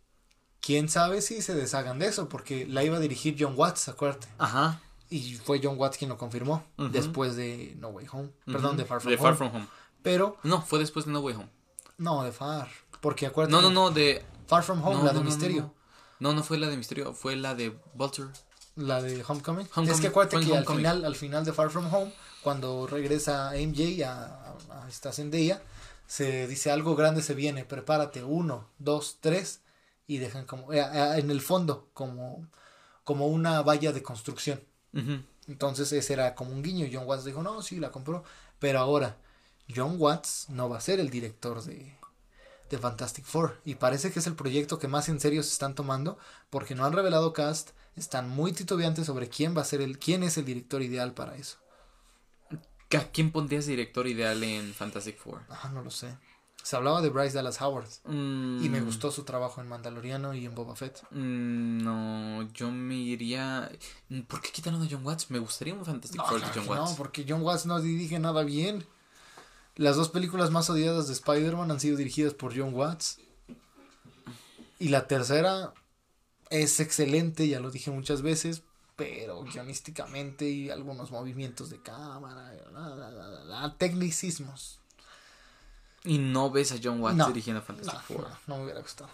Quién sabe si se deshagan de eso, porque la iba a dirigir John Watts, acuérdate. Ajá. Y fue John Watts quien lo confirmó, después de No Way Home. Perdón, de Far From de Far From Home. Pero. No, fue después de No Way Home. No, de Far. Porque acuérdate. No, no, no, de. Far From Home, la de Misterio. No, no, fue la de Misterio, fue la de Vulture. La de Homecoming. Es que acuérdate que al final, al final de Far From Home, cuando regresa MJ a, a esta Zendaya, se dice algo grande se viene, prepárate, uno, dos, tres, y dejan como, eh, eh, en el fondo, como, como una valla de construcción. Entonces ese era como un guiño. John Watts dijo, no, sí, la compró. Pero ahora, John Watts no va a ser el director de, de Fantastic Four. Y parece que es el proyecto que más en serio se están tomando porque no han revelado cast, están muy titubeantes sobre quién va a ser el, quién es el director ideal para eso. ¿A quién pondrías director ideal en Fantastic Four? Ah, no lo sé. Se hablaba de Bryce Dallas Howard. Mm. Y me gustó su trabajo en Mandaloriano y en Boba Fett. Mm, no, yo me iría. ¿Por qué quitaron a John Watts? Me gustaría un Fantastic Four de John Watts. No, porque John Watts no dirige nada bien. Las dos películas más odiadas de Spider-Man han sido dirigidas por John Watts. Y la tercera es excelente, ya lo dije muchas veces, pero guionísticamente y algunos movimientos de cámara, tecnicismos. ¿Y no ves a John Watts dirigiendo Fantastic Four? No, me hubiera gustado.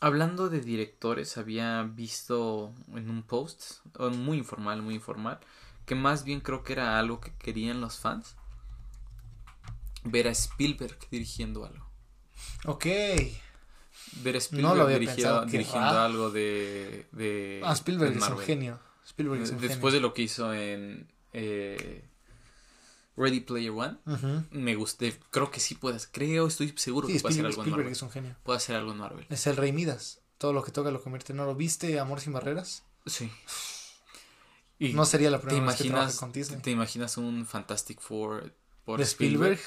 Hablando de directores, había visto en un post, muy informal, muy informal, que más bien creo que era algo que querían los fans. Ver a Spielberg dirigiendo algo. Ok. Ver a Spielberg dirigiendo algo de, de Ah, Spielberg es un genio. Spielberg es un Después de lo que hizo en eh, Ready Player One, me gusté. Creo que sí puedes. Creo, estoy seguro que puede hacer algo en Marvel. es un genio. Puede hacer algo en Marvel. Es el Rey Midas. Todo lo que toca lo convierte en oro. ¿Viste Amor sin barreras? Sí no sería la primera vez que con Disney. ¿Te imaginas un Fantastic Four por ¿De Spielberg?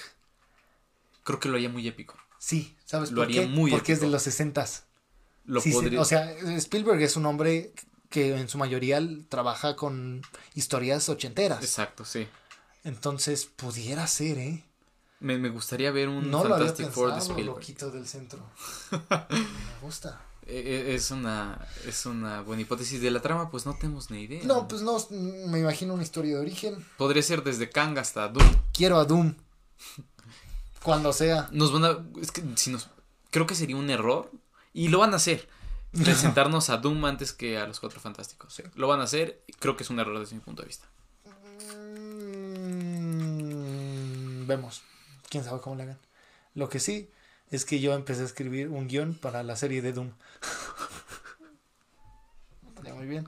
creo que lo haría muy épico. Sí, ¿sabes lo por haría qué? Muy Porque es de los sesentas. Lo podría... o sea, Spielberg es un hombre que en su mayoría trabaja con historias ochenteras. Exacto, sí. Entonces, pudiera ser, ¿eh? Me, me gustaría ver un no Fantastic Four de Spielberg. del centro. me gusta. E, e, es una, es una buena hipótesis de la trama, pues no tenemos ni idea. No, pues no, me imagino una historia de origen. Podría ser desde Kang hasta Doom. Quiero a Doom. Cuando sea. Nos van a, es que si nos, creo que sería un error, y lo van a hacer, presentarnos a Doom antes que a los Cuatro Fantásticos. Lo van a hacer, creo que es un error desde mi punto de vista. Mm, vemos, quién sabe cómo le hagan. Lo que sí es que yo empecé a escribir un guion para la serie de Doom. muy bien.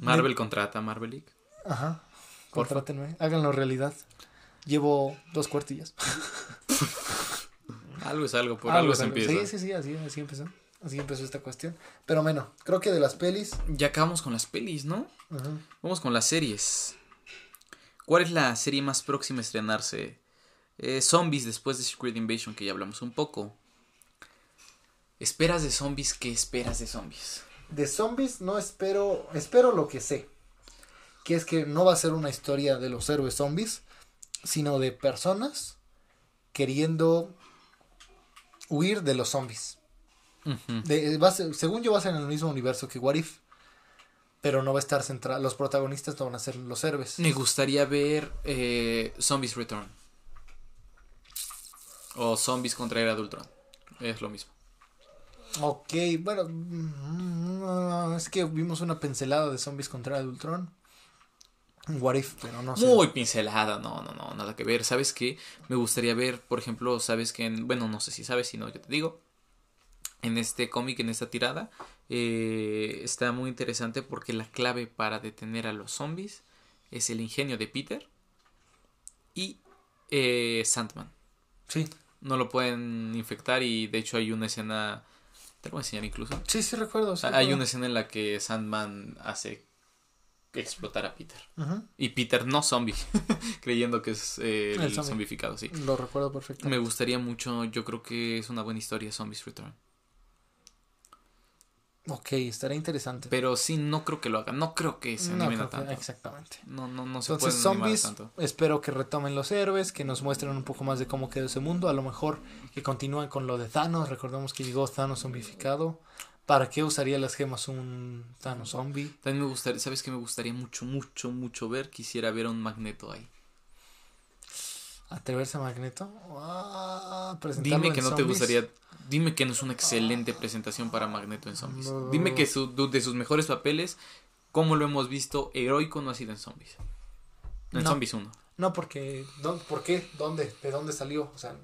Marvel contrata a Marvelic. Ajá. Contrátenme. Háganlo realidad. Llevo dos cuartillas. algo es algo, por algo, se empieza. Sí, sí, sí, así, así empezó. Así empezó esta cuestión. Pero bueno, creo que de las pelis. Ya acabamos con las pelis, ¿no? Ajá. Vamos con las series. ¿Cuál es la serie más próxima a estrenarse eh, zombies después de Secret Invasion, que ya hablamos un poco. ¿Esperas de zombies? ¿Qué esperas de zombies? De zombies no espero, espero lo que sé. Que es que no va a ser una historia de los héroes zombies, sino de personas queriendo huir de los zombies. según yo va a ser en el mismo universo que What If. Pero no va a estar centrado. Los protagonistas no van a ser los héroes. Me gustaría ver eh, Zombies Return. O Zombies contra Era de Es lo mismo. Ok, bueno. Mm, es que vimos una pincelada de Zombies contra Era de What if, pero no sé. Muy pincelada, no, no, no, nada que ver. ¿Sabes qué? Me gustaría ver, por ejemplo, sabes que en, bueno, no sé si sabes, si no, yo te digo. En este cómic, en esta tirada, eh, está muy interesante porque la clave para detener a los zombies es el ingenio de Peter y eh, Sandman. Sí no lo pueden infectar y de hecho hay una escena, te lo voy a enseñar incluso. Sí, sí recuerdo. hay una escena en la que Sandman hace explotar a Peter. Y Peter no zombie, creyendo que es eh, el, zombificado, sí. Lo recuerdo perfectamente. Me gustaría mucho, yo creo que es una buena historia Zombies Return. Ok, estaría interesante. Pero sí, no creo que lo hagan. No creo que se animen a tanto. exactamente. No, no, no se Entonces, zombies, tanto. espero que retomen los héroes, que nos muestren un poco más de cómo quedó ese mundo. A lo mejor que continúen con lo de Thanos. Recordemos que llegó Thanos zombificado. ¿Para qué usaría las gemas un Thanos zombie? También me gustaría, ¿sabes qué me gustaría mucho, mucho, mucho ver? Quisiera ver a un Magneto ahí. ¿Atreverse a Magneto? Ah, Dime que no te gustaría Dime que no es una excelente presentación para Magneto en Zombies. Dime que su, de sus mejores papeles, como lo hemos visto, heroico no ha sido en Zombies. En Zombies 1. No, porque. ¿Por qué? ¿Dónde? ¿De dónde salió? O sea,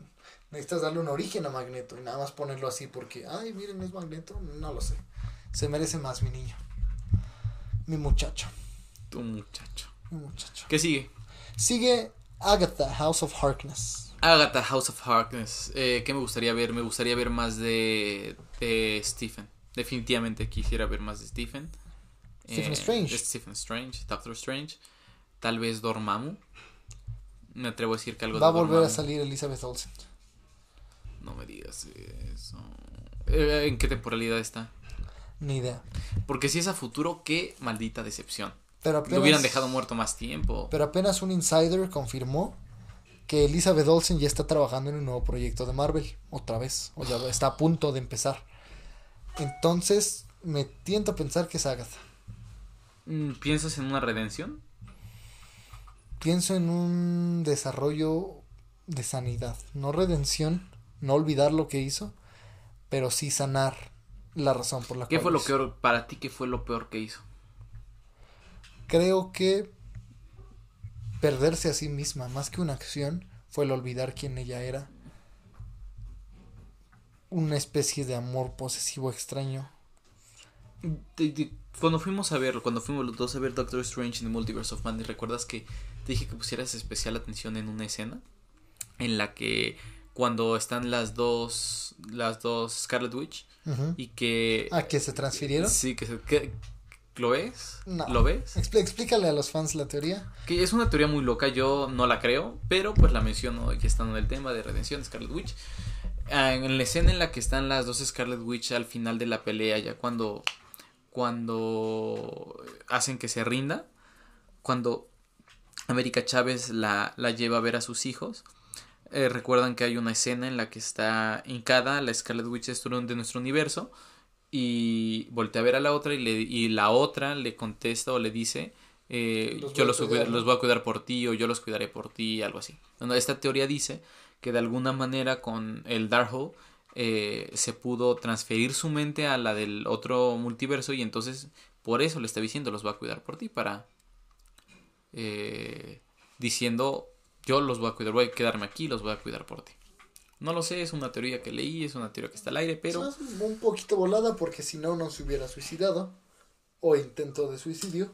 necesitas darle un origen a Magneto y nada más ponerlo así porque, ay, miren, es Magneto. No lo sé. Se merece más, mi niño. Mi muchacho. Tu muchacho. Mi muchacho. ¿Qué sigue? Sigue Agatha, House of Harkness. Agatha House of Harkness. Eh, ¿Qué me gustaría ver? Me gustaría ver más de, de Stephen. Definitivamente quisiera ver más de Stephen. Stephen eh, Strange. Stephen Strange, Doctor Strange. Tal vez Dormammu. Me atrevo a decir que algo Va a volver a salir Elizabeth Olsen. No me digas eso. Eh, ¿En qué temporalidad está? Ni idea. Porque si es a futuro, qué maldita decepción. Pero Lo hubieran dejado muerto más tiempo. Pero apenas un insider confirmó que Elizabeth Olsen ya está trabajando en un nuevo proyecto de Marvel, otra vez, o ya está a punto de empezar. Entonces, me tiento a pensar que es Agatha. Mm, ¿Piensas en una redención? Pienso en un desarrollo de sanidad, no redención, no olvidar lo que hizo, pero sí sanar la razón por la ¿Qué fue lo peor para ti? ¿Qué fue lo peor que hizo? Creo que perderse a sí misma, más que una acción, fue el olvidar quién ella era. Una especie de amor posesivo extraño. Cuando fuimos a ver, cuando fuimos los dos a ver Doctor Strange en the Multiverse of Madness, ¿recuerdas que te dije que pusieras especial atención en una escena? En la que cuando están las dos, las dos Scarlet Witch y que... Ah, que se transfirieron. Sí, que, se, que ¿Lo ves? ¿Lo ves? explícale a los fans la teoría. Que es una teoría muy loca, yo no la creo, pero pues la menciono ya estando en el tema de redención de Scarlet Witch. Ah, en la escena en la que están las dos Scarlet Witch al final de la pelea, ya cuando, cuando hacen que se rinda, cuando América Chávez la, la lleva a ver a sus hijos, eh, recuerdan que hay una escena en la que está hincada la Scarlet Witch de nuestro universo y voltea a ver a la otra y, le, y la otra le contesta o le dice eh, yo los, los, voy a cuidar por ti o yo los cuidaré por ti, algo así. Esta teoría dice que de alguna manera con el Darkhold eh, se pudo transferir su mente a la del otro multiverso y entonces por eso le está diciendo los voy a cuidar por ti para eh, diciendo yo los voy a cuidar, voy a quedarme aquí, los voy a cuidar por ti. No lo sé, es una teoría que leí, es una teoría que está al aire, pero... Es un poquito volada porque si no, no se hubiera suicidado. O intento de suicidio.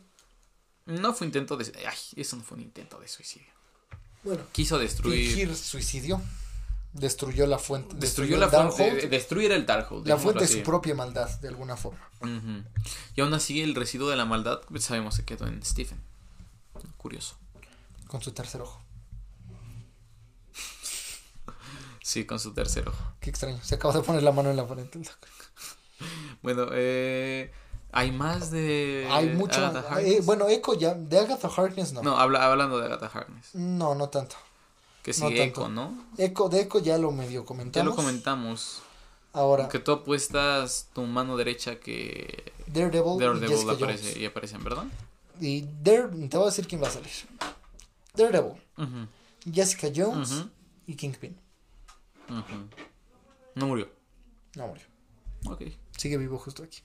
No fue intento de... Ay, eso no fue un intento de suicidio. Bueno. Quiso destruir... Fingir suicidio. Destruyó la fuente. Destruyó, la fuente. Destruir el Darkhold. La fuente de su propia maldad, de alguna forma. Y aún así, el residuo de la maldad, pues, sabemos que quedó en Stephen. Curioso. Con su tercer ojo. Sí, con su tercer ojo. Qué extraño. Se acaba de poner la mano en la frente. bueno, eh, hay más de. Hay mucho. Eh, bueno, Echo ya. De Agatha Harkness no. No, habla, hablando de Agatha Harkness. No, no tanto. Que sigue Echo, ¿no? Echo, de Echo ya lo medio comentamos. Ya lo comentamos. Ahora. Que tú apuestas tu mano derecha que. Daredevil, Daredevil y aparece, y aparecen, ¿verdad? Y Dare, te voy a decir quién va a salir. Daredevil. Jessica Jones y Kingpin. No murió. No murió. Ok. Sigue vivo justo aquí.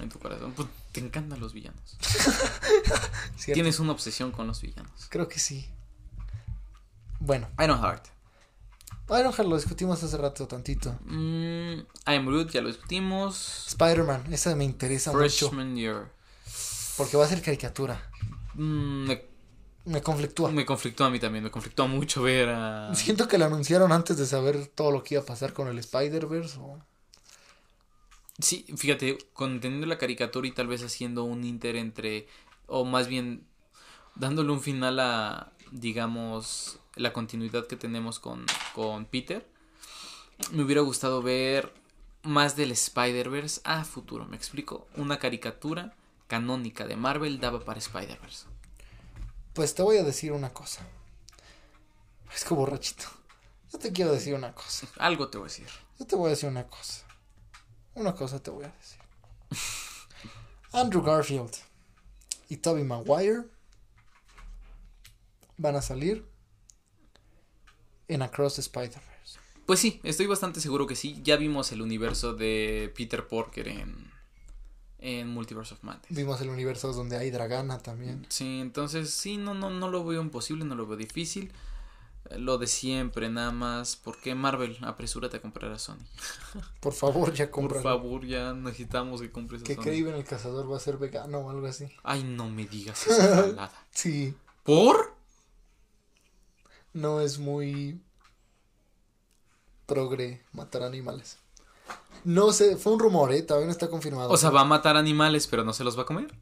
En tu corazón. Pues, te encantan los villanos. Tienes una obsesión con los villanos. Creo que sí. Bueno. Ironheart. Ironheart lo discutimos hace rato tantito. Mm, I Am Groot ya lo discutimos. Spider-Man, esa me interesa Freshman mucho. Year. Porque va a ser caricatura. Mm, me conflictúa. Me conflictúa a mí también, me conflictúa mucho ver a... Siento que lo anunciaron antes de saber todo lo que iba a pasar con el Spider-Verse o... Sí, fíjate, conteniendo la caricatura y tal vez haciendo un inter entre, o más bien dándole un final a, digamos, la continuidad que tenemos con, con Peter, me hubiera gustado ver más del Spider-Verse a futuro, me explico, una caricatura canónica de Marvel daba para Spider-Verse. Pues te voy a decir una cosa. Es que borrachito. Yo te quiero decir una cosa. Algo te voy a decir. Yo te voy a decir una cosa. Una cosa te voy a decir. Andrew Garfield y Toby Maguire van a salir en Across the Spider-Verse. Pues sí, estoy bastante seguro que sí. Ya vimos el universo de Peter Porker en en Multiverse of Madness. Vimos el universo donde hay Dragana también. Sí, entonces sí, no, no, no lo veo imposible, no lo veo difícil. Eh, lo de siempre, nada más. ¿Por qué Marvel? Apresúrate a comprar a Sony. Por favor, ya compra. Por favor, ya necesitamos que compres a Sony. Que el cazador va a ser vegano o algo así. Ay, no me digas esa palada. sí. ¿Por? No es muy progre matar animales. No sé, fue un rumor, ¿eh? Todavía no está confirmado. O sea, va a matar animales, pero no se los va a comer.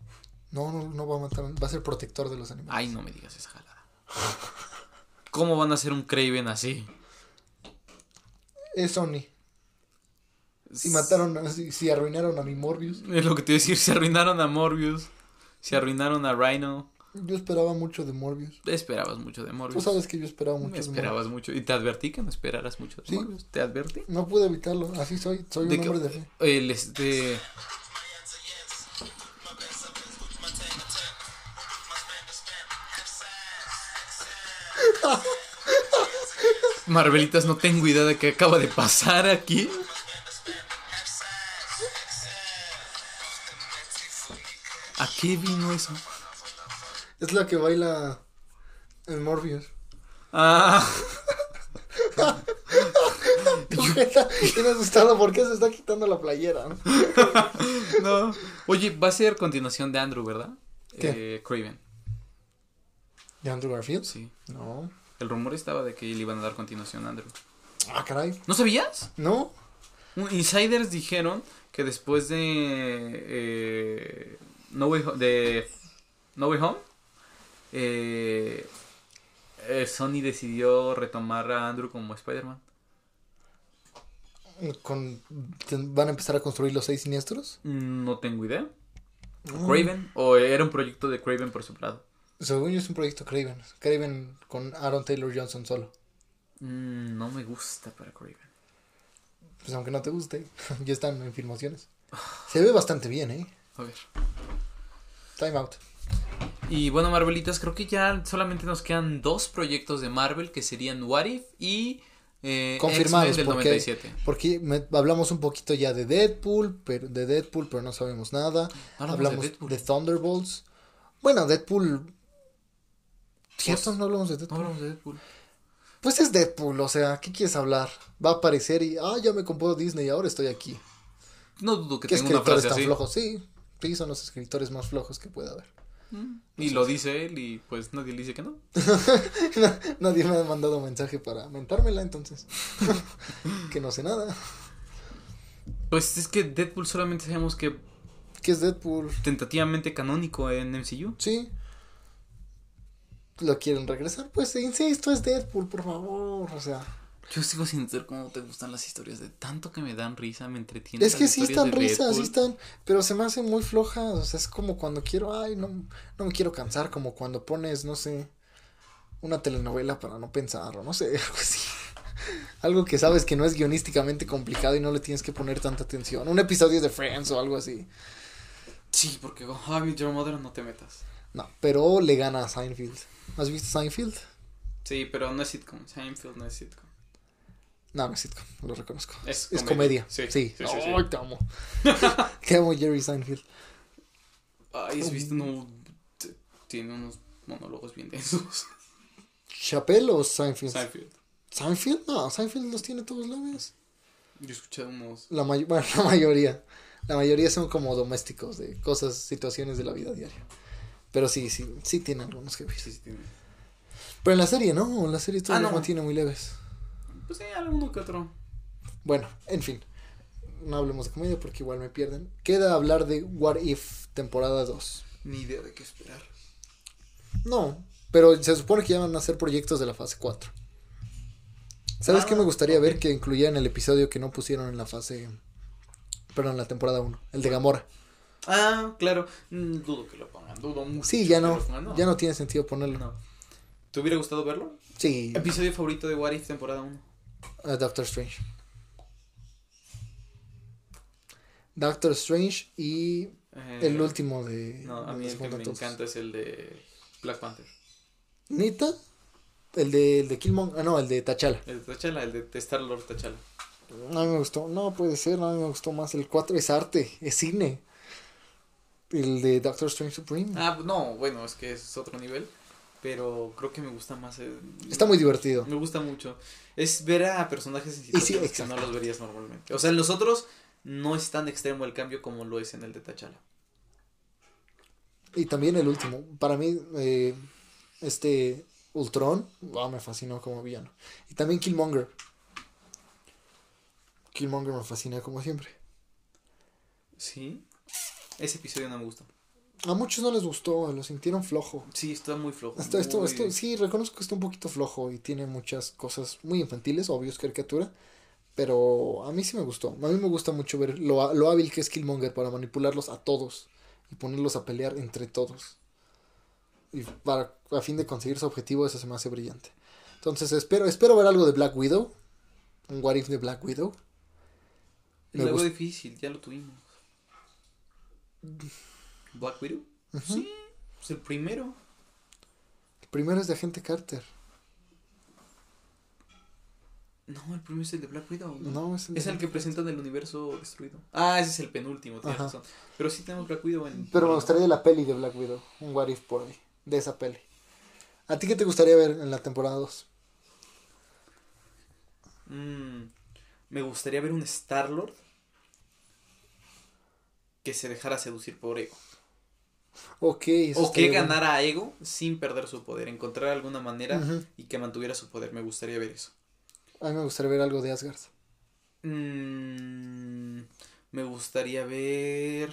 No, no, no va a matar, va a ser protector de los animales. Ay, no me digas esa jalada. ¿Cómo van a hacer un Craven así? Es Sony. Si mataron, si, si arruinaron a mi Morbius. Es lo que te iba a decir, si arruinaron a Morbius. Si arruinaron a Rhino. Yo esperaba mucho de Morbius. Esperabas mucho de Morbius. Tú sabes que yo esperaba mucho esperabas mucho. Y te advertí que no esperaras mucho de Morbius. ¿Te advertí? No pude evitarlo. Así soy. Soy un hombre de fe. El este. Marvelitas, no tengo idea de qué acaba de pasar aquí. ¿A qué vino eso? Es la que baila en Morbius. Ah. Tiene asustado porque se está quitando la playera. ¿no? Oye, va a ser continuación de Andrew, ¿verdad? ¿Qué? Eh, Craven. ¿De Andrew Garfield? Sí. No. El rumor estaba de que le iban a dar continuación a Andrew. Ah, caray. ¿No sabías? No. Insiders dijeron que después de eh, No Way, de no Way Home, eh, eh, Sony decidió retomar a Andrew como Spider-Man. Con, ¿Van a empezar a construir los seis siniestros? No tengo idea. Mm. ¿Craven? ¿O era un proyecto de Craven por separado? Según yo es un proyecto Craven. Craven con Aaron Taylor Johnson solo. Mm, no me gusta para Craven. Pues aunque no te guste, ya están en filmaciones. Se ve bastante bien, ¿eh? A ver. Time out. Y bueno, Marvelitas, creo que ya solamente nos quedan dos proyectos de Marvel que serían What If y eh, confirmados del porque, 97. Porque hablamos un poquito ya de Deadpool, pero de Deadpool, pero no sabemos nada. hablamos de, Thunderbolts. Bueno, Deadpool. ¿Cierto? Pues, no hablamos de Deadpool. No hablamos de Deadpool. Pues es Deadpool, o sea, ¿qué quieres hablar? Va a aparecer y, ah, ya me compró Disney y ahora estoy aquí. No dudo que tenga una frase tan flojos? Sí, sí, son los escritores más flojos que puede haber. Mm. Y lo dice él y pues nadie le dice que no. nadie me ha mandado mensaje para mentármela entonces. que no sé nada. Pues es que Deadpool solamente sabemos que... ¿Qué es Deadpool? Tentativamente canónico en MCU. Sí. ¿Lo quieren regresar? Pues insisto, es Deadpool, por favor. O sea... Yo sigo sin entender cómo te gustan las historias de tanto que me dan risa, me entretienen. Es que sí están risas, sí están, pero se me hacen muy flojas, o sea, es como cuando quiero, ay, no, no me quiero cansar, como cuando pones, no sé, una telenovela para no pensar, o no sé, algo así. Algo que sabes que no es guionísticamente complicado y no le tienes que poner tanta atención. Un episodio de Friends o algo así. Sí, porque con How Your Mother no te metas. No, pero le gana a Seinfeld. ¿Has visto Seinfeld? Sí, pero no es sitcom. Seinfeld no es sitcom. No, no es sitcom, lo reconozco. Es, comedia. Sí. Sí. sí, Ay, te amo. te amo Jerry Seinfeld. Ay, es visto, no. Tiene unos monólogos bien densos. ¿Chappelle o Seinfeld? Seinfeld. ¿Seinfeld? No, Seinfeld los tiene todos vez. Yo he escuchado unos. La, bueno, la mayoría. La mayoría son como domésticos, de cosas, situaciones de la vida diaria. Pero sí, sí, sí tiene algunos que ver. Sí, sí tiene. Pero en la serie, ¿no? En la serie todo ah, no. tiene muy leves. Pues sí, alguno que otro. Bueno, en fin. No hablemos de comedia porque igual me pierden. Queda hablar de What If temporada 2. Ni idea de qué esperar. No, pero se supone que ya van a hacer proyectos de la fase 4. ¿Sabes qué me ah, gustaría ver que en el episodio que no pusieron en la fase. Perdón, en la temporada 1? El de Gamora. Ah, claro. Mm, dudo que lo pongan. Dudo mucho. Sí, ya no, Ya no tiene sentido ponerlo. ¿Te hubiera gustado verlo? Sí. ¿Episodio favorito de What If temporada 1? Doctor Strange. Doctor Strange y el eh, último de. No, a mí el que me encanta es el de Black Panther. ¿Nita? El de, el de Killmonger. Ah, no, el de T'Challa. El de T'Challa, el de Star Lord T'Challa. No, a mí me gustó. No, puede ser, no, a mí me gustó más. El 4 es arte, es cine. El de Doctor Strange Supreme. Ah, no, bueno, es que es otro nivel pero creo que me gusta más. Está muy divertido. Me gusta mucho. Es ver a personajes en situaciones que no los verías normalmente. O sea, en los otros no es tan extremo el cambio como lo es en el de T'Challa. Y también el último. Para mí, eh, este Ultron, wow, me fascinó como villano. Y también Killmonger. Killmonger me fascina como siempre. Sí. Ese episodio no me gusta. A muchos no les gustó, lo sintieron flojo. Sí, está muy flojo. Esto, esto, esto, sí, reconozco que está un poquito flojo y tiene muchas cosas muy infantiles, obvio es caricatura. Pero a mí sí me gustó. A mí me gusta mucho ver lo, lo hábil que es Killmonger para manipularlos a todos y ponerlos a pelear entre todos. Y para a fin de conseguir su objetivo, eso se me hace brillante. Entonces espero, espero ver algo de Black Widow. Un What If de Black Widow. Es algo difícil, ya lo tuvimos. Black Widow. Sí, es el primero. El primero es de Agente Carter. No, el primero es el de Black Widow. No, es el, es el que presentan el universo destruido. Ah, ese es el penúltimo, tienes razón. Pero sí tenemos Black Widow en. Pero me gustaría la peli de Black Widow. Un What If por ahí. De esa peli. ¿A ti qué te gustaría ver en la temporada 2? Mm, me gustaría ver un Star-Lord que se dejara seducir por Ego. Okay, o que ganara a Ego sin perder su poder, encontrar alguna manera y que mantuviera su poder. Me gustaría ver eso. A mí me gustaría ver algo de Asgard. Mm, me gustaría ver.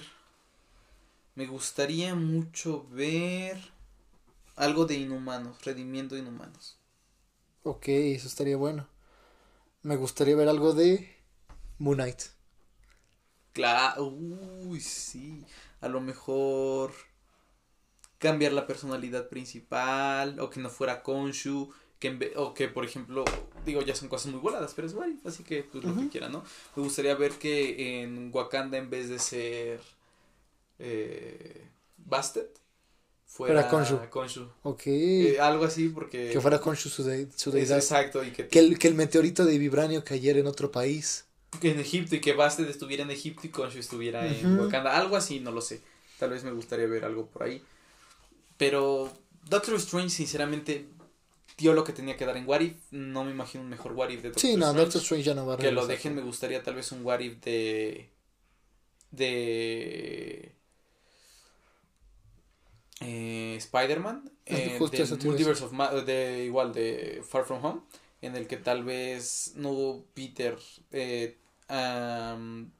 Me gustaría mucho ver algo de Inhumanos, Redimiendo Inhumanos. Ok, eso estaría bueno. Me gustaría ver algo de Moon Knight. Claro, uy, sí. A lo mejor cambiar la personalidad principal o que no fuera Konshu. Que o que, por ejemplo, digo, ya son cosas muy voladas, pero es guay, así que pues lo que quiera, ¿no? Me gustaría ver que en Wakanda, en vez de ser eh, Bastet, fuera Konshu. Ok. Eh, algo así porque... Que fuera Konshu su, deidad. exacto. Y que, que, el, que el meteorito de Vibranio cayera en otro país. Que en Egipto y que Bastet estuviera en Egipto y Konshu estuviera en Wakanda. Algo así, no lo sé. Tal vez me gustaría ver algo por ahí. Pero Doctor Strange, sinceramente, dio lo que tenía que dar en What If. No me imagino un mejor What If de Doctor sí, no, Doctor Strange ya no va a Que lo dejen, me gustaría tal vez un What If de. de. Eh, Spider-Man. Eh, de Multiverse of de igual de Far From Home. En el que tal vez no Peter eh,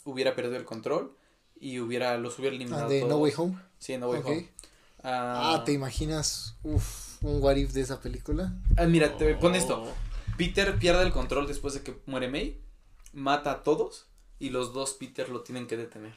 hubiera perdido el control y hubiera los hubiera eliminado. Ah, ¿De No Way Home? Sí, No Way Home. Ah, ¿te imaginas? Uf un what if de esa película. Ah, mira, te pon esto. Peter pierde el control después de que muere May, mata a todos y los dos Peter lo tienen que detener.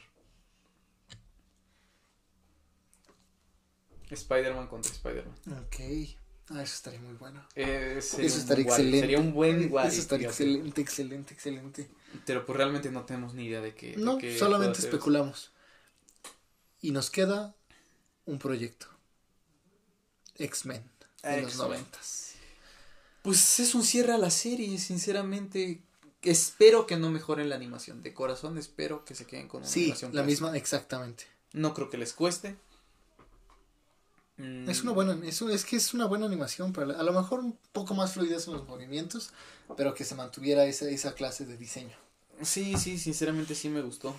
Spider-Man contra Spider-Man. Ok. Ah, eso estaría muy bueno. Eh, eso estaría excelente. Sería un buen what Eso estaría excelente, excelente, excelente. Pero pues realmente no tenemos ni idea de qué. No, solamente especulamos. Y nos queda un proyecto. X-Men en los noventas. Pues es un cierre a la serie, sinceramente. Espero que no mejoren la animación. De corazón espero que se queden con una sí, la misma, exactamente. No creo que les cueste. Es una buena, es, es que es una buena animación, pero a lo mejor un poco más fluidez en los movimientos, pero que se mantuviera esa, esa clase de diseño. Sí, sí, sinceramente sí me gustó.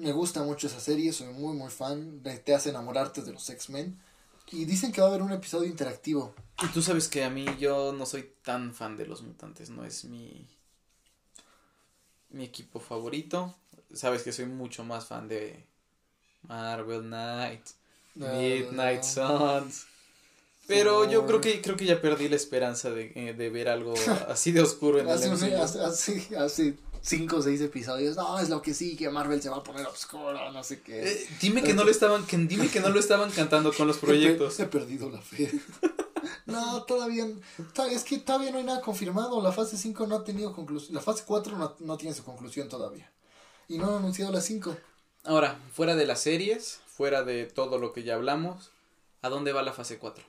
Me gusta mucho esa serie, soy muy, muy fan. Te hace enamorarte de los X-Men. Y dicen que va a haber un episodio interactivo. Y tú sabes que a mí yo no soy tan fan de los mutantes, no es mi mi equipo favorito. Sabes que soy mucho más fan de Marvel Knight, Midnight Suns. Pero yo creo que creo que ya perdí la esperanza de, eh, de ver algo así de oscuro en el MCU. Así, así, cinco o seis episodios. No, es lo que sí, que Marvel se va a poner oscuro, no sé qué. Eh, dime que no lo estaban, que, dime que no lo estaban cantando con los proyectos. He, perdido la fe. no, todavía, es que todavía no hay nada confirmado. La fase 5 no ha tenido conclusión. La fase 4 no, no tiene su conclusión todavía. Y no han anunciado la 5. Ahora, fuera de las series, fuera de todo lo que ya hablamos, ¿a dónde va la fase 4?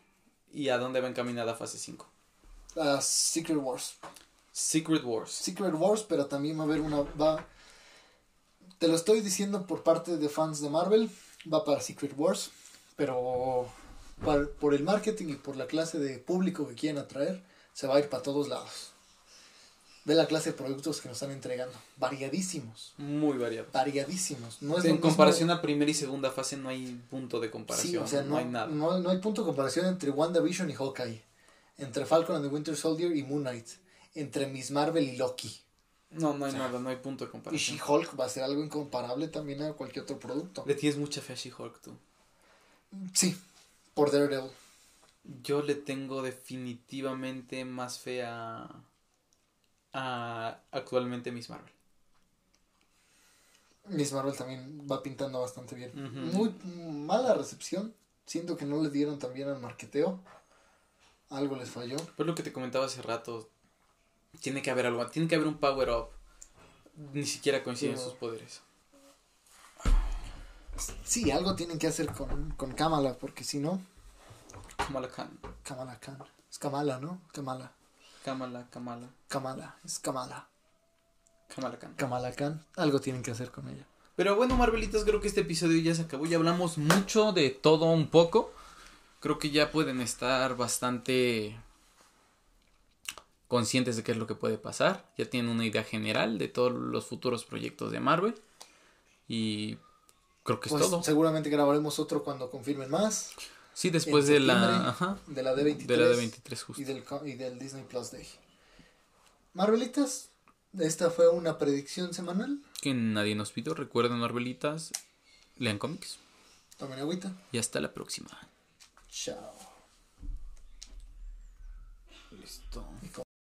¿Y a dónde va encaminada fase 5? A Secret Wars. Secret Wars. Secret Wars, pero también va a haber una. Va, te lo estoy diciendo por parte de fans de Marvel. Va para Secret Wars. Pero por el marketing y por la clase de público que quieren atraer, se va a ir para todos lados. Ve la clase de productos que nos están entregando. Variadísimos. Muy variados. Variadísimos. No es en comparación a primera y segunda fase no hay punto de comparación. Sí, o sea, no, hay nada. No, no, hay punto de comparación entre WandaVision y Hawkeye. Entre Falcon and the Winter Soldier y Moon Knight entre Miss Marvel y Loki. No, no hay nada, no hay punto de comparación. Y She-Hulk va a ser algo incomparable también a cualquier otro producto. ¿Le tienes mucha fe a She-Hulk tú? Sí, por Daredevil. Yo le tengo definitivamente más fe a, a actualmente Miss Marvel. Miss Marvel también va pintando bastante bien. Muy mala recepción. Siento que no le dieron también al marqueteo. Algo les falló. Pues lo que te comentaba hace rato. Tiene que haber algo, tiene que haber un power up. Ni siquiera coinciden sus poderes. Sí, algo tienen que hacer con, con Kamala, porque si no. Kamala Khan. Kamala Khan. Es Kamala, ¿no? Kamala. Kamala, Kamala. Kamala, es Kamala. Kamala Khan. Kamala Khan. Algo tienen que hacer con ella. Pero bueno, Marvelitas, creo que este episodio ya se acabó. Ya hablamos mucho de todo un poco. Creo que ya pueden estar bastante conscientes de qué es lo que puede pasar, ya tienen una idea general de todos los futuros proyectos de Marvel y creo que es pues, todo. Seguramente grabaremos otro cuando confirmen más. Sí, después de la, de la D23, de la D23 justo. Y, del, y del Disney Plus Day. Marvelitas, esta fue una predicción semanal. Que nadie nos pidió, recuerden Marvelitas, lean cómics. Tomen agüita. Y hasta la próxima. Chao. Listo.